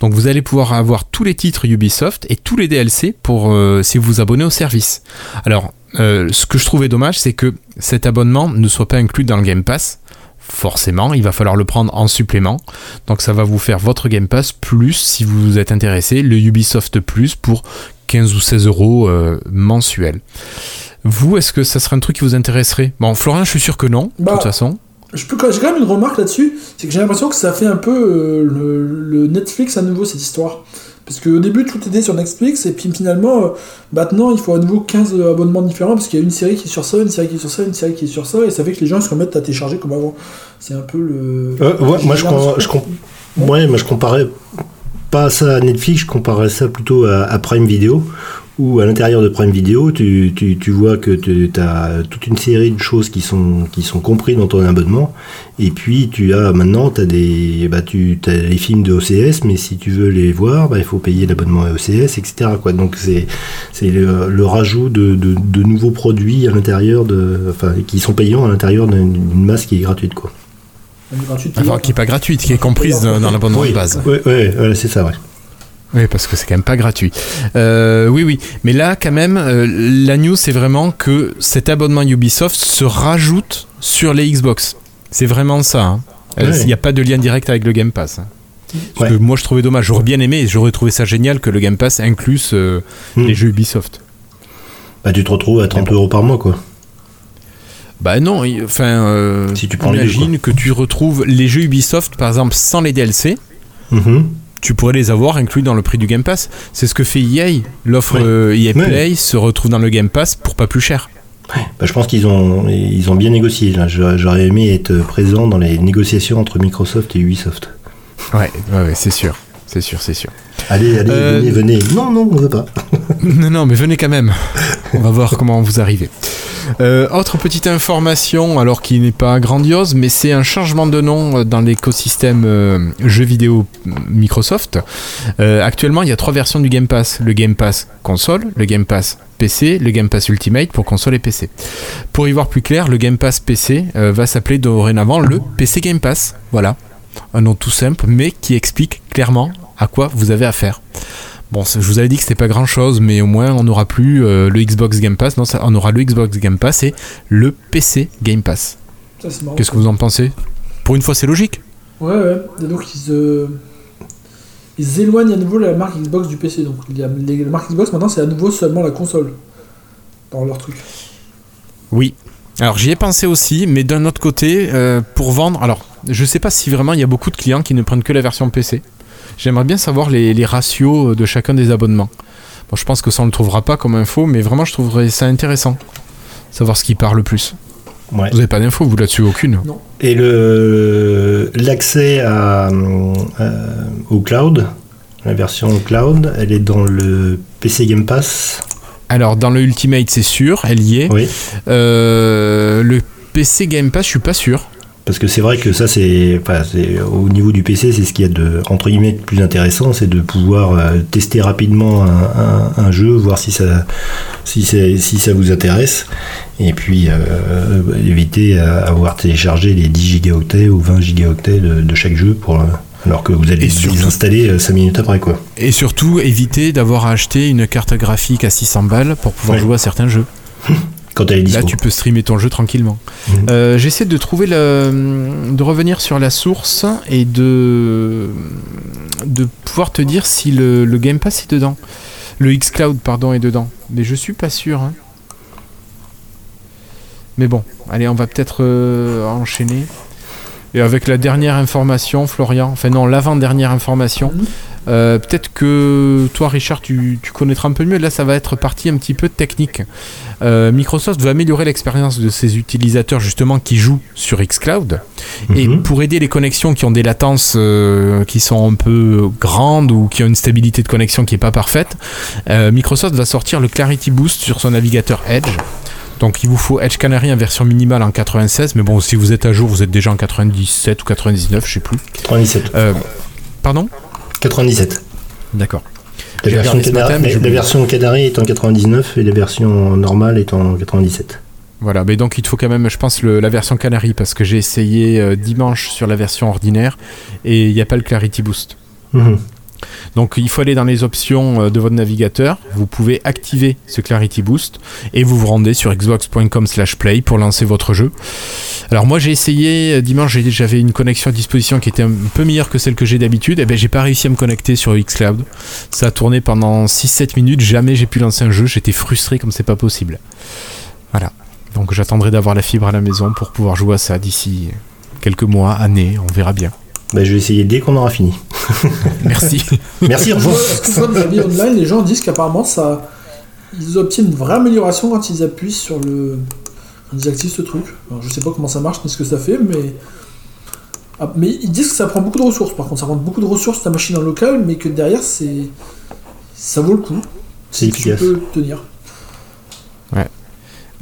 Donc vous allez pouvoir avoir tous les titres Ubisoft et tous les DLC pour euh, si vous vous abonnez au service. Alors, euh, ce que je trouvais dommage, c'est que cet abonnement ne soit pas inclus dans le Game Pass. Forcément, il va falloir le prendre en supplément. Donc ça va vous faire votre Game Pass plus, si vous êtes intéressé, le Ubisoft Plus pour 15 ou 16 euros mensuels. Vous, est-ce que ça serait un truc qui vous intéresserait? Bon, Florian, je suis sûr que non, de toute bah, façon. J'ai quand même une remarque là-dessus, c'est que j'ai l'impression que ça fait un peu euh, le, Netflix à nouveau cette histoire. Parce qu'au début, tout était sur Netflix, et puis finalement, euh, maintenant, il faut à nouveau 15 abonnements différents, parce qu'il y a une série qui est sur ça, une série qui est sur ça, une série qui est sur ça, et ça fait que les gens se remettent à télécharger comme avant. C'est un peu le. Euh, ouais, moi, je, ouais, moi, je comparais pas ça à Netflix, je comparais ça plutôt à Prime Video, où à l'intérieur de Prime Video, tu, tu, tu vois que tu as toute une série de choses qui sont, qui sont comprises dans ton abonnement. Et puis tu as maintenant, as des, bah, tu as les films de OCS, mais si tu veux les voir, bah, il faut payer l'abonnement OCS, etc. Quoi. Donc c'est le, le rajout de, de, de, nouveaux produits à l'intérieur de, enfin, qui sont payants à l'intérieur d'une masse qui est gratuite. Quoi. Enfin, qui n'est pas gratuite, qui est comprise dans, l'abonnement de base. Oui, ouais, c'est ça, ouais. Oui, parce que c'est quand même pas gratuit. Euh, oui, oui. Mais là, quand même, euh, la news, c'est vraiment que cet abonnement Ubisoft se rajoute sur les Xbox. C'est vraiment ça. Hein. Euh, il n'y a pas de lien direct avec le Game Pass. Hein. que moi, je trouvais dommage. J'aurais bien aimé, j'aurais trouvé ça génial que le Game Pass incluse hmm. les jeux Ubisoft. Bah, tu te retrouves à 30 euros par mois, quoi. Bah non, enfin, si tu imagine que tu retrouves les jeux Ubisoft, par exemple, sans les DLC. Mm tu pourrais les avoir inclus dans le prix du Game Pass. C'est ce que fait EA. L'offre EA euh, e Play se retrouve dans le Game Pass pour pas plus cher. Bah, je pense qu'ils ont, ils ont bien négocié. J'aurais aimé être présent dans les négociations entre Microsoft et Ubisoft. Ouais, ouais, c'est sûr. C'est sûr, c'est sûr. Allez, allez, euh, venez, venez. Non, non, on veut pas. non, non, mais venez quand même. On va voir comment vous arrivez. Euh, autre petite information, alors qui n'est pas grandiose, mais c'est un changement de nom euh, dans l'écosystème euh, jeux vidéo Microsoft. actuellement, il y a trois versions du Game Pass le Game Pass console, le Game Pass PC, le Game Pass Ultimate pour console et PC. Pour y voir plus clair, le Game Pass PC va s'appeler dorénavant le PC Game Pass. Voilà, un nom tout simple, mais qui explique clairement à quoi vous avez affaire. Bon, je vous avais dit que c'était pas grand chose, mais au moins on n'aura plus euh, le Xbox Game Pass. Non, on aura le Xbox Game Pass et le PC Game Pass. Qu'est-ce que vous en pensez? Pour une fois, c'est logique. Ouais, ouais. Et donc ils, euh, ils éloignent à nouveau la marque Xbox du PC. Donc la marque Xbox maintenant, c'est à nouveau seulement la console dans leur truc. Oui. Alors j'y ai pensé aussi, mais d'un autre côté, euh, pour vendre. Alors, je sais pas si vraiment il y a beaucoup de clients qui ne prennent que la version PC. J'aimerais bien savoir les, ratios de chacun des abonnements. Bon, je pense que ça on le trouvera pas comme info, mais vraiment je trouverais ça intéressant. Savoir ce qui parle le plus. Vous n'avez pas d'infos, vous là-dessus aucune? Non. Et le l'accès à, au cloud, la version cloud, elle est dans le PC Game Pass? Alors dans le Ultimate c'est sûr, elle y est. Oui. Euh, le PC Game Pass, je suis pas sûr. Parce que c'est vrai que ça, c'est, au niveau du PC, c'est ce qui est de entre guillemets plus intéressant, c'est de pouvoir euh, tester rapidement un, jeu, voir si ça, si, si ça vous intéresse, et puis euh, éviter avoir téléchargé les 10 gigaoctets ou 20 gigaoctets de, chaque jeu pour alors que vous allez les installer 5 euh, minutes après quoi. Et surtout éviter d'avoir acheté une carte graphique à 600 balles pour pouvoir jouer à certains jeux. Quand elle est Là, tu peux streamer ton jeu tranquillement. Mhm. Euh, j'essaie de trouver le, de revenir sur la source et de de pouvoir te dire si le, Game Pass est dedans, le X Cloud pardon est dedans. Mais je suis pas sûr. Hein. Mais bon, allez, on va peut-être euh, enchaîner. Et avec la dernière information, Florian, enfin non, l'avant-dernière information. Euh, peut-être que toi, Richard, tu, connaîtras un peu mieux. Là, ça va être partie un petit peu technique. Euh, Microsoft veut améliorer l'expérience de ses utilisateurs justement qui jouent sur xCloud. Et mhm. pour aider les connexions qui ont des latences euh, qui sont un peu grandes ou qui ont une stabilité de connexion qui n'est pas parfaite, Microsoft va sortir le Clarity Boost sur son navigateur Edge. Donc il vous faut Edge Canary en version minimale en 96, mais bon, si vous êtes à jour, vous êtes déjà en 97 ou 99, je sais plus. 97. pardon? 97. D'accord. La, version, Canary, est en 99 et la version normale est en 97. Voilà, mais donc il te faut quand même, je pense, la version Canary parce que j'ai essayé euh, dimanche sur la version ordinaire et il n'y a pas le Clarity Boost. Mhm. Donc il faut aller dans les options euh, de votre navigateur, vous pouvez activer ce Clarity Boost et vous vous rendez sur xbox.com/play pour lancer votre jeu. Alors moi j'ai essayé euh, dimanche, j'avais une connexion à disposition qui était un peu meilleure que celle que j'ai d'habitude, et eh ben j'ai pas réussi à me connecter sur xCloud. Ça a tourné pendant 6-7 minutes, jamais j'ai pu lancer un jeu, j'étais frustré comme c'est pas possible. Voilà. Donc j'attendrai d'avoir la fibre à la maison pour pouvoir jouer à ça d'ici quelques mois, années, on verra bien. Bah, je vais essayer dès qu'on aura fini. Merci. Merci, au revoir. online, les gens disent qu'apparemment, ça, ils obtiennent une vraie amélioration quand ils appuient sur le. Quand ils activent ce truc. Alors, je sais pas comment ça marche ni ce que ça fait, mais. Ah, mais ils disent que ça prend beaucoup de ressources. Par contre, ça prend beaucoup de ressources ta machine en local, mais que derrière, c'est. Ça vaut le coup. C'est efficace. Tu peux tenir. Ouais.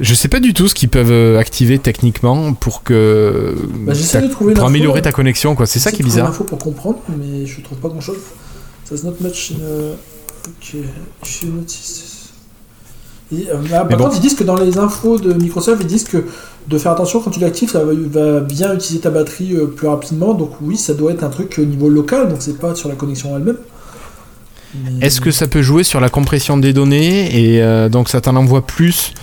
Je sais pas du tout ce qu'ils peuvent euh, activer techniquement pour que bah, de trouver pour améliorer ta connexion quoi. C'est ça qui est bizarre. info pour comprendre, mais je trouve pas grand chose. Ça not match in je euh, par contre, ils disent que dans les infos de Microsoft, ils disent que de faire attention quand tu l'actives, ça va, bien utiliser ta batterie euh, plus rapidement. Donc oui, ça doit être un truc au niveau local, donc c'est pas sur la connexion elle-même. Est-ce que ça peut jouer sur la compression des données et donc ça t'en envoie plus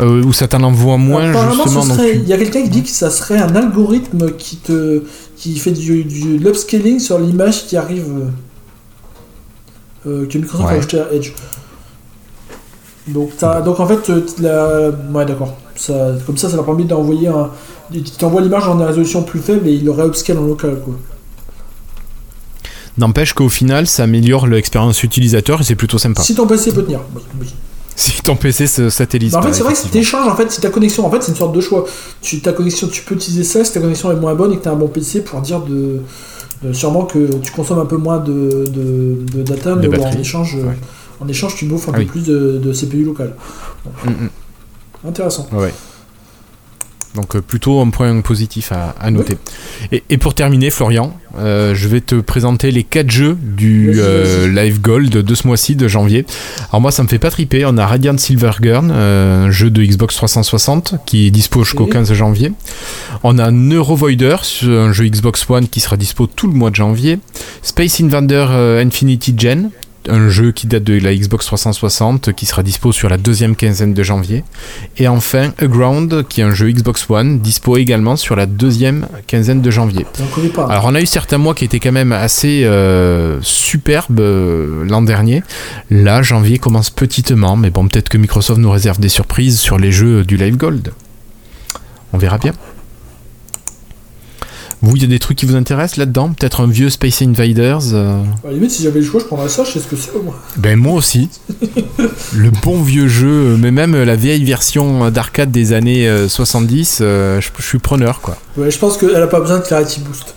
euh, ou ça t'en envoie moins justement. Il y a quelqu'un qui dit que ça serait un algorithme qui te qui fait du, du l'upscaling sur l'image qui arrive euh, que Microsoft a ajouté à Edge. Donc, donc en fait, euh, la, ouais d'accord. Ça, comme ça, ça leur permet d'envoyer un. Tu t'envoies l'image en résolution plus faible et il aurait upscale en local quoi. N'empêche qu'au final, ça améliore l'expérience utilisateur et c'est plutôt sympa. Si ton PC peut tenir. Oui, si ton PC se satellise. Bah, en fait, c'est vrai que si t'échanges, en fait, si ta connexion, en fait, c'est une sorte de choix. Tu, ta connexion, tu peux utiliser ça si ta connexion est moins bonne et que tu as un bon PC pour dire de, sûrement que tu consommes un peu moins de, de, data, mais en échange, en échange, tu bouffes un ah peu plus de, CPU local. Mm, mm. Intéressant. Ouais. Donc euh, plutôt un point positif à, noter. Et, pour terminer, Florian, euh, je vais te présenter les 4 jeux du euh, Live Gold de ce mois-ci, de janvier. Alors moi, ça me fait pas triper. On a Radiant Silvergun, un jeu de Xbox 360 qui est dispo jusqu'au 15 janvier. On a Neurovoider, un jeu Xbox One qui sera dispo tout le mois de janvier. Space Invader Infinity Gen, un jeu qui date de la Xbox 360 qui sera dispo sur la deuxième quinzaine de janvier. Et enfin, Aground qui est un jeu Xbox One dispo également sur la deuxième quinzaine de janvier. Alors on a eu certains mois qui étaient quand même assez euh, superbes euh, l'an dernier. Là, janvier commence petitement, mais bon, peut-être que Microsoft nous réserve des surprises sur les jeux du Live Gold. On verra bien. Vous, il y a des trucs qui vous intéressent là-dedans? Peut-être un vieux Space Invaders euh... La limite, si j'avais le choix, je prendrais ça, je sais ce que c'est moi. Ben moi aussi. le bon vieux jeu, mais même la vieille version d'arcade des années 70, euh, euh, je, suis preneur quoi. Ouais, je pense qu'elle a pas besoin de Clarity Boost.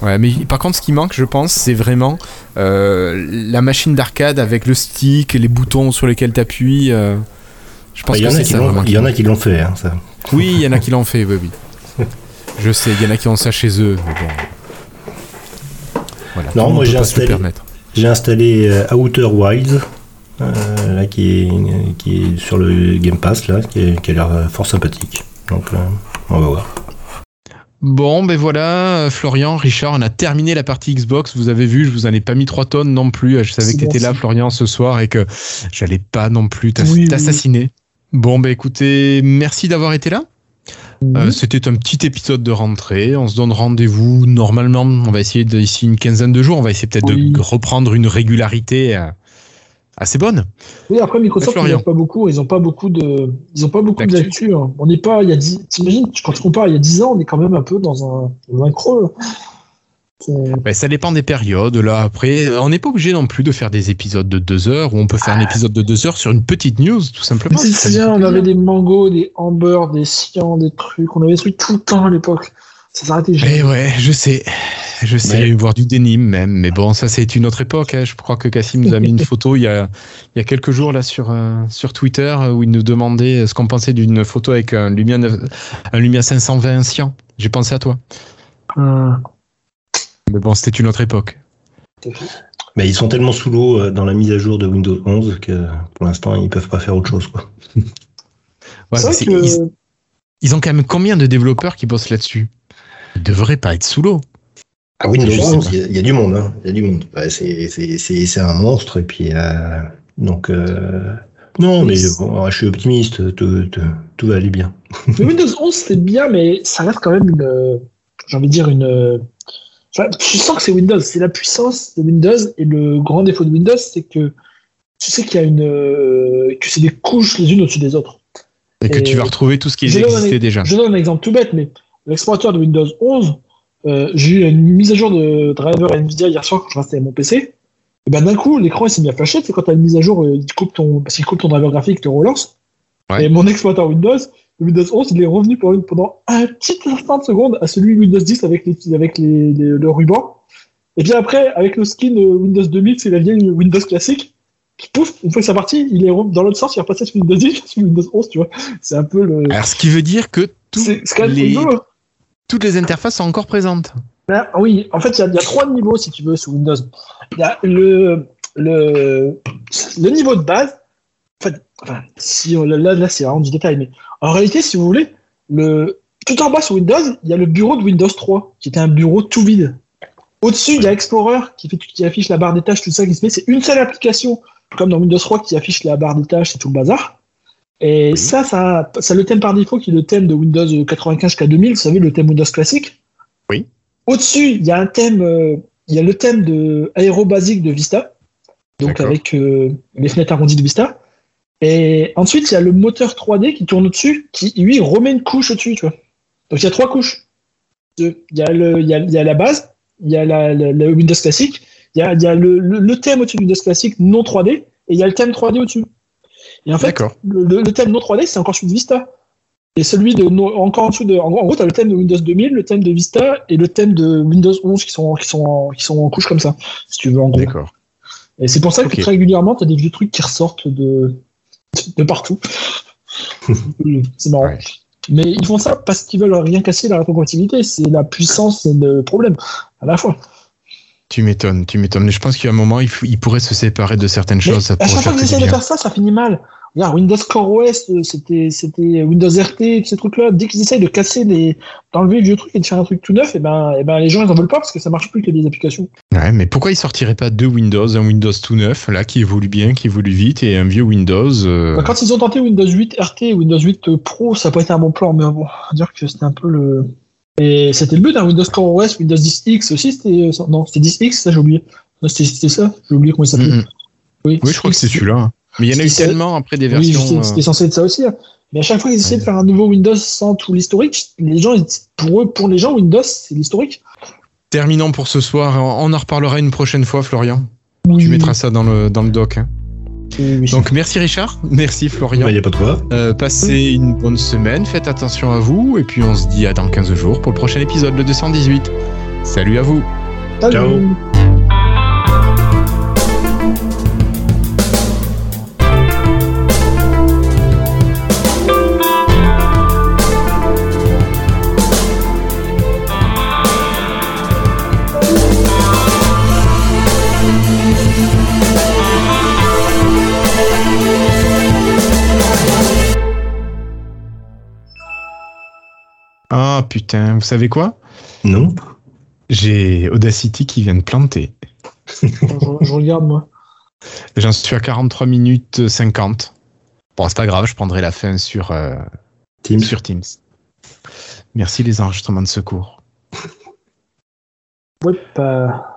Ouais, mais par contre, ce qui manque, je pense, c'est vraiment euh, la machine d'arcade avec le stick, les boutons sur lesquels tu appuies. je pense bah, que c'est ça. Il y en a qui l'ont fait, hein, ça. Oui, il y en a qui l'ont fait, oui, oui. Je sais, il y en a qui ont ça chez eux, mais bon. Voilà, non, moi j'ai installé, j'ai installé euh, Outer Wilds, euh, là, qui, est, qui est sur le Game Pass, là, qui, a l'air euh, fort sympathique. Donc, on va voir. Bon, ben voilà, Florian, Richard, on a terminé la partie Xbox. Vous avez vu, je vous en ai pas mis trois tonnes non plus. Je savais que tu étais là, Florian, ce soir et que j'allais pas non plus t'assassiner. Bon, ben écoutez, merci d'avoir été là. Euh, c'était un petit épisode de rentrée. On se donne rendez-vous normalement. On va essayer d'ici une quinzaine de jours. On va essayer peut-être de reprendre une régularité euh, assez bonne. Oui, après Microsoft, ils n'ont pas beaucoup. Ils n'ont pas beaucoup de, ils ont pas beaucoup d'actu. Hein. On n'est pas. Il y a t'imagines quand tu compares il y a 10 ans, on est quand même un peu dans un, creux. Ben, ça dépend des périodes. Là, après, on n'est pas obligé non plus de faire des épisodes de deux heures où on peut faire un ah. épisode de deux heures sur une petite news, tout simplement. C'est bien, on avait des mangos, des amber, des cyan, des trucs. On avait des trucs tout le temps à l'époque. Ça s'arrêtait jamais. Eh ouais, je sais. Je sais, voir du denim même. Mais bon, ça, c'est une autre époque. Hein. Je crois que Cassim nous a mis une photo il y a, il y a quelques jours là sur, euh, sur Twitter où il nous demandait ce qu'on pensait d'une photo avec un Lumia, un Lumia 520 ancien. J'ai pensé à toi. Hum. Mais bon, c'était une autre époque. Mais ils sont tellement sous l'eau euh, dans la mise à jour de Windows 11 que pour l'instant, ils peuvent pas faire autre chose. Quoi. ils, ont quand même combien de développeurs qui bossent là-dessus? Ils devraient pas être sous l'eau. Ah, Windows 11, il y, a du monde. Hein. Il y a du monde. c'est un monstre. Et puis, euh, donc, euh, non, mais bon, je suis optimiste. Tout, tout, va aller bien. Windows 11, c'est bien, mais ça reste quand même une. J'ai envie de dire une tu sens que c'est Windows, c'est la puissance de Windows et le grand défaut de Windows, c'est que tu sais qu'il y a une, euh, que c'est des couches les unes au-dessus des autres. Et, que tu vas retrouver tout ce qui existait déjà. Je donne un exemple tout bête, mais l'explorateur de Windows 11, euh, j'ai eu une mise à jour de driver Nvidia hier soir quand je restais à mon PC. Et ben d'un coup, l'écran s'est mis à flasher. C'est quand tu as une mise à jour, euh, il coupe ton, parce qu'il coupe ton driver graphique, te relance. Et mon explorateur Windows, Windows 11, il est revenu pendant un petit instant de seconde à celui Windows 10 avec, les, avec les, le ruban. Et puis après, avec le skin Windows 2000, c'est la vieille Windows classique. Pouf, une fois que c'est parti, il est dans l'autre sens, il est repassé sur Windows 10, sur Windows 11, tu vois. C'est un peu le. Alors, ce qui veut dire que les... toutes les interfaces sont encore présentes. Ben, oui, en fait, il y, y, a trois niveaux, si tu veux, sous Windows. Il y a le, le, le niveau de base, enfin, si là, là c'est vraiment du détail, mais en réalité, si vous voulez, le, tout en bas sur Windows, il y a le bureau de Windows 3, qui était un bureau tout vide. Au-dessus, il y a Explorer qui, fait, qui affiche la barre des tâches, tout ça qui se met. C'est une seule application, comme dans Windows 3, qui affiche la barre des tâches et tout le bazar. Et ça, ça, ça le thème par défaut qui est le thème de Windows 95 K2000, vous savez, le thème Windows classique. Oui. Au-dessus, il y a un thème, euh, il y a le thème de Aéro Basique de Vista, donc avec euh, les fenêtres arrondies de Vista. Et ensuite, il y a le moteur 3D qui tourne au-dessus, qui lui remet une couche au-dessus, tu vois. Donc il y a trois couches. Il y a, le, il y a, il y a la base, il y a la, la, Windows classique, il y a, il y a le, le, thème au-dessus de Windows classique non 3D, et il y a le thème 3D au-dessus. Et en fait, le, thème non 3D, c'est encore celui de Vista. Et celui de encore en dessous de. En gros, tu as le thème de Windows 2000, le thème de Vista et le thème de Windows 11 qui sont, qui sont, qui sont en couche comme ça, si tu veux, en gros. D'accord. Et c'est pour ça que très régulièrement, tu as des vieux trucs qui ressortent de, de partout. c'est marrant. Mais ils font ça parce qu'ils veulent rien casser la rétrocompatibilité. C'est la puissance et le problème à la fois. Tu m'étonnes, tu m'étonnes. Je pense a un moment, il, pourrait se séparer de certaines choses. à chaque fois qu'ils de faire ça, ça finit mal. Windows Core OS, euh, c'était, c'était Windows RT, ces trucs-là. Dès qu'ils essayent de casser les, d'enlever le vieux truc et de faire un truc tout neuf, et eh ben, et eh ben, les gens, ils en veulent pas parce que ça marche plus que des applications. Ouais, mais pourquoi ils sortiraient pas deux Windows, un Windows tout neuf, là, qui évolue bien, qui évolue vite, et un vieux Windows, euh, bah, Quand ils ont tenté Windows 8 RT et Windows 8 Pro, ça pas été un bon plan, mais bon, on va dire que c'était un peu le, et c'était le but, hein, Windows Core OS, Windows 10X aussi, c'était, euh, non, c'était 10X, ça j'ai oublié. c'était, ça, j'ai oublié comment il s'appelait. Oui, oui, je crois que c'est celui-là. Mais il y en a eu tellement après des versions. Oui, c'était euh, censé être ça aussi. Hein. Mais à chaque fois qu'ils essaient de faire un nouveau Windows sans tout l'historique, les gens, pour eux, pour les gens, Windows, c'est l'historique. Terminons pour ce soir. On en reparlera une prochaine fois, Florian. Tu mettras ça dans le, dans le doc. Hein. Donc merci Richard, merci Florian. Il n'y a pas de quoi. Euh, passez une bonne semaine, faites attention à vous, et puis on se dit à dans 15 jours pour le prochain épisode, le 218. Salut à vous. Ciao. Ah putain, vous savez quoi? Non. J'ai Audacity qui vient de planter. je, regarde moi. J'en suis à 43 minutes 50. Bon, c'est pas grave, je prendrai la fin sur, euh, Teams. sur Teams. Merci les enregistrements de secours. Ouais, pas.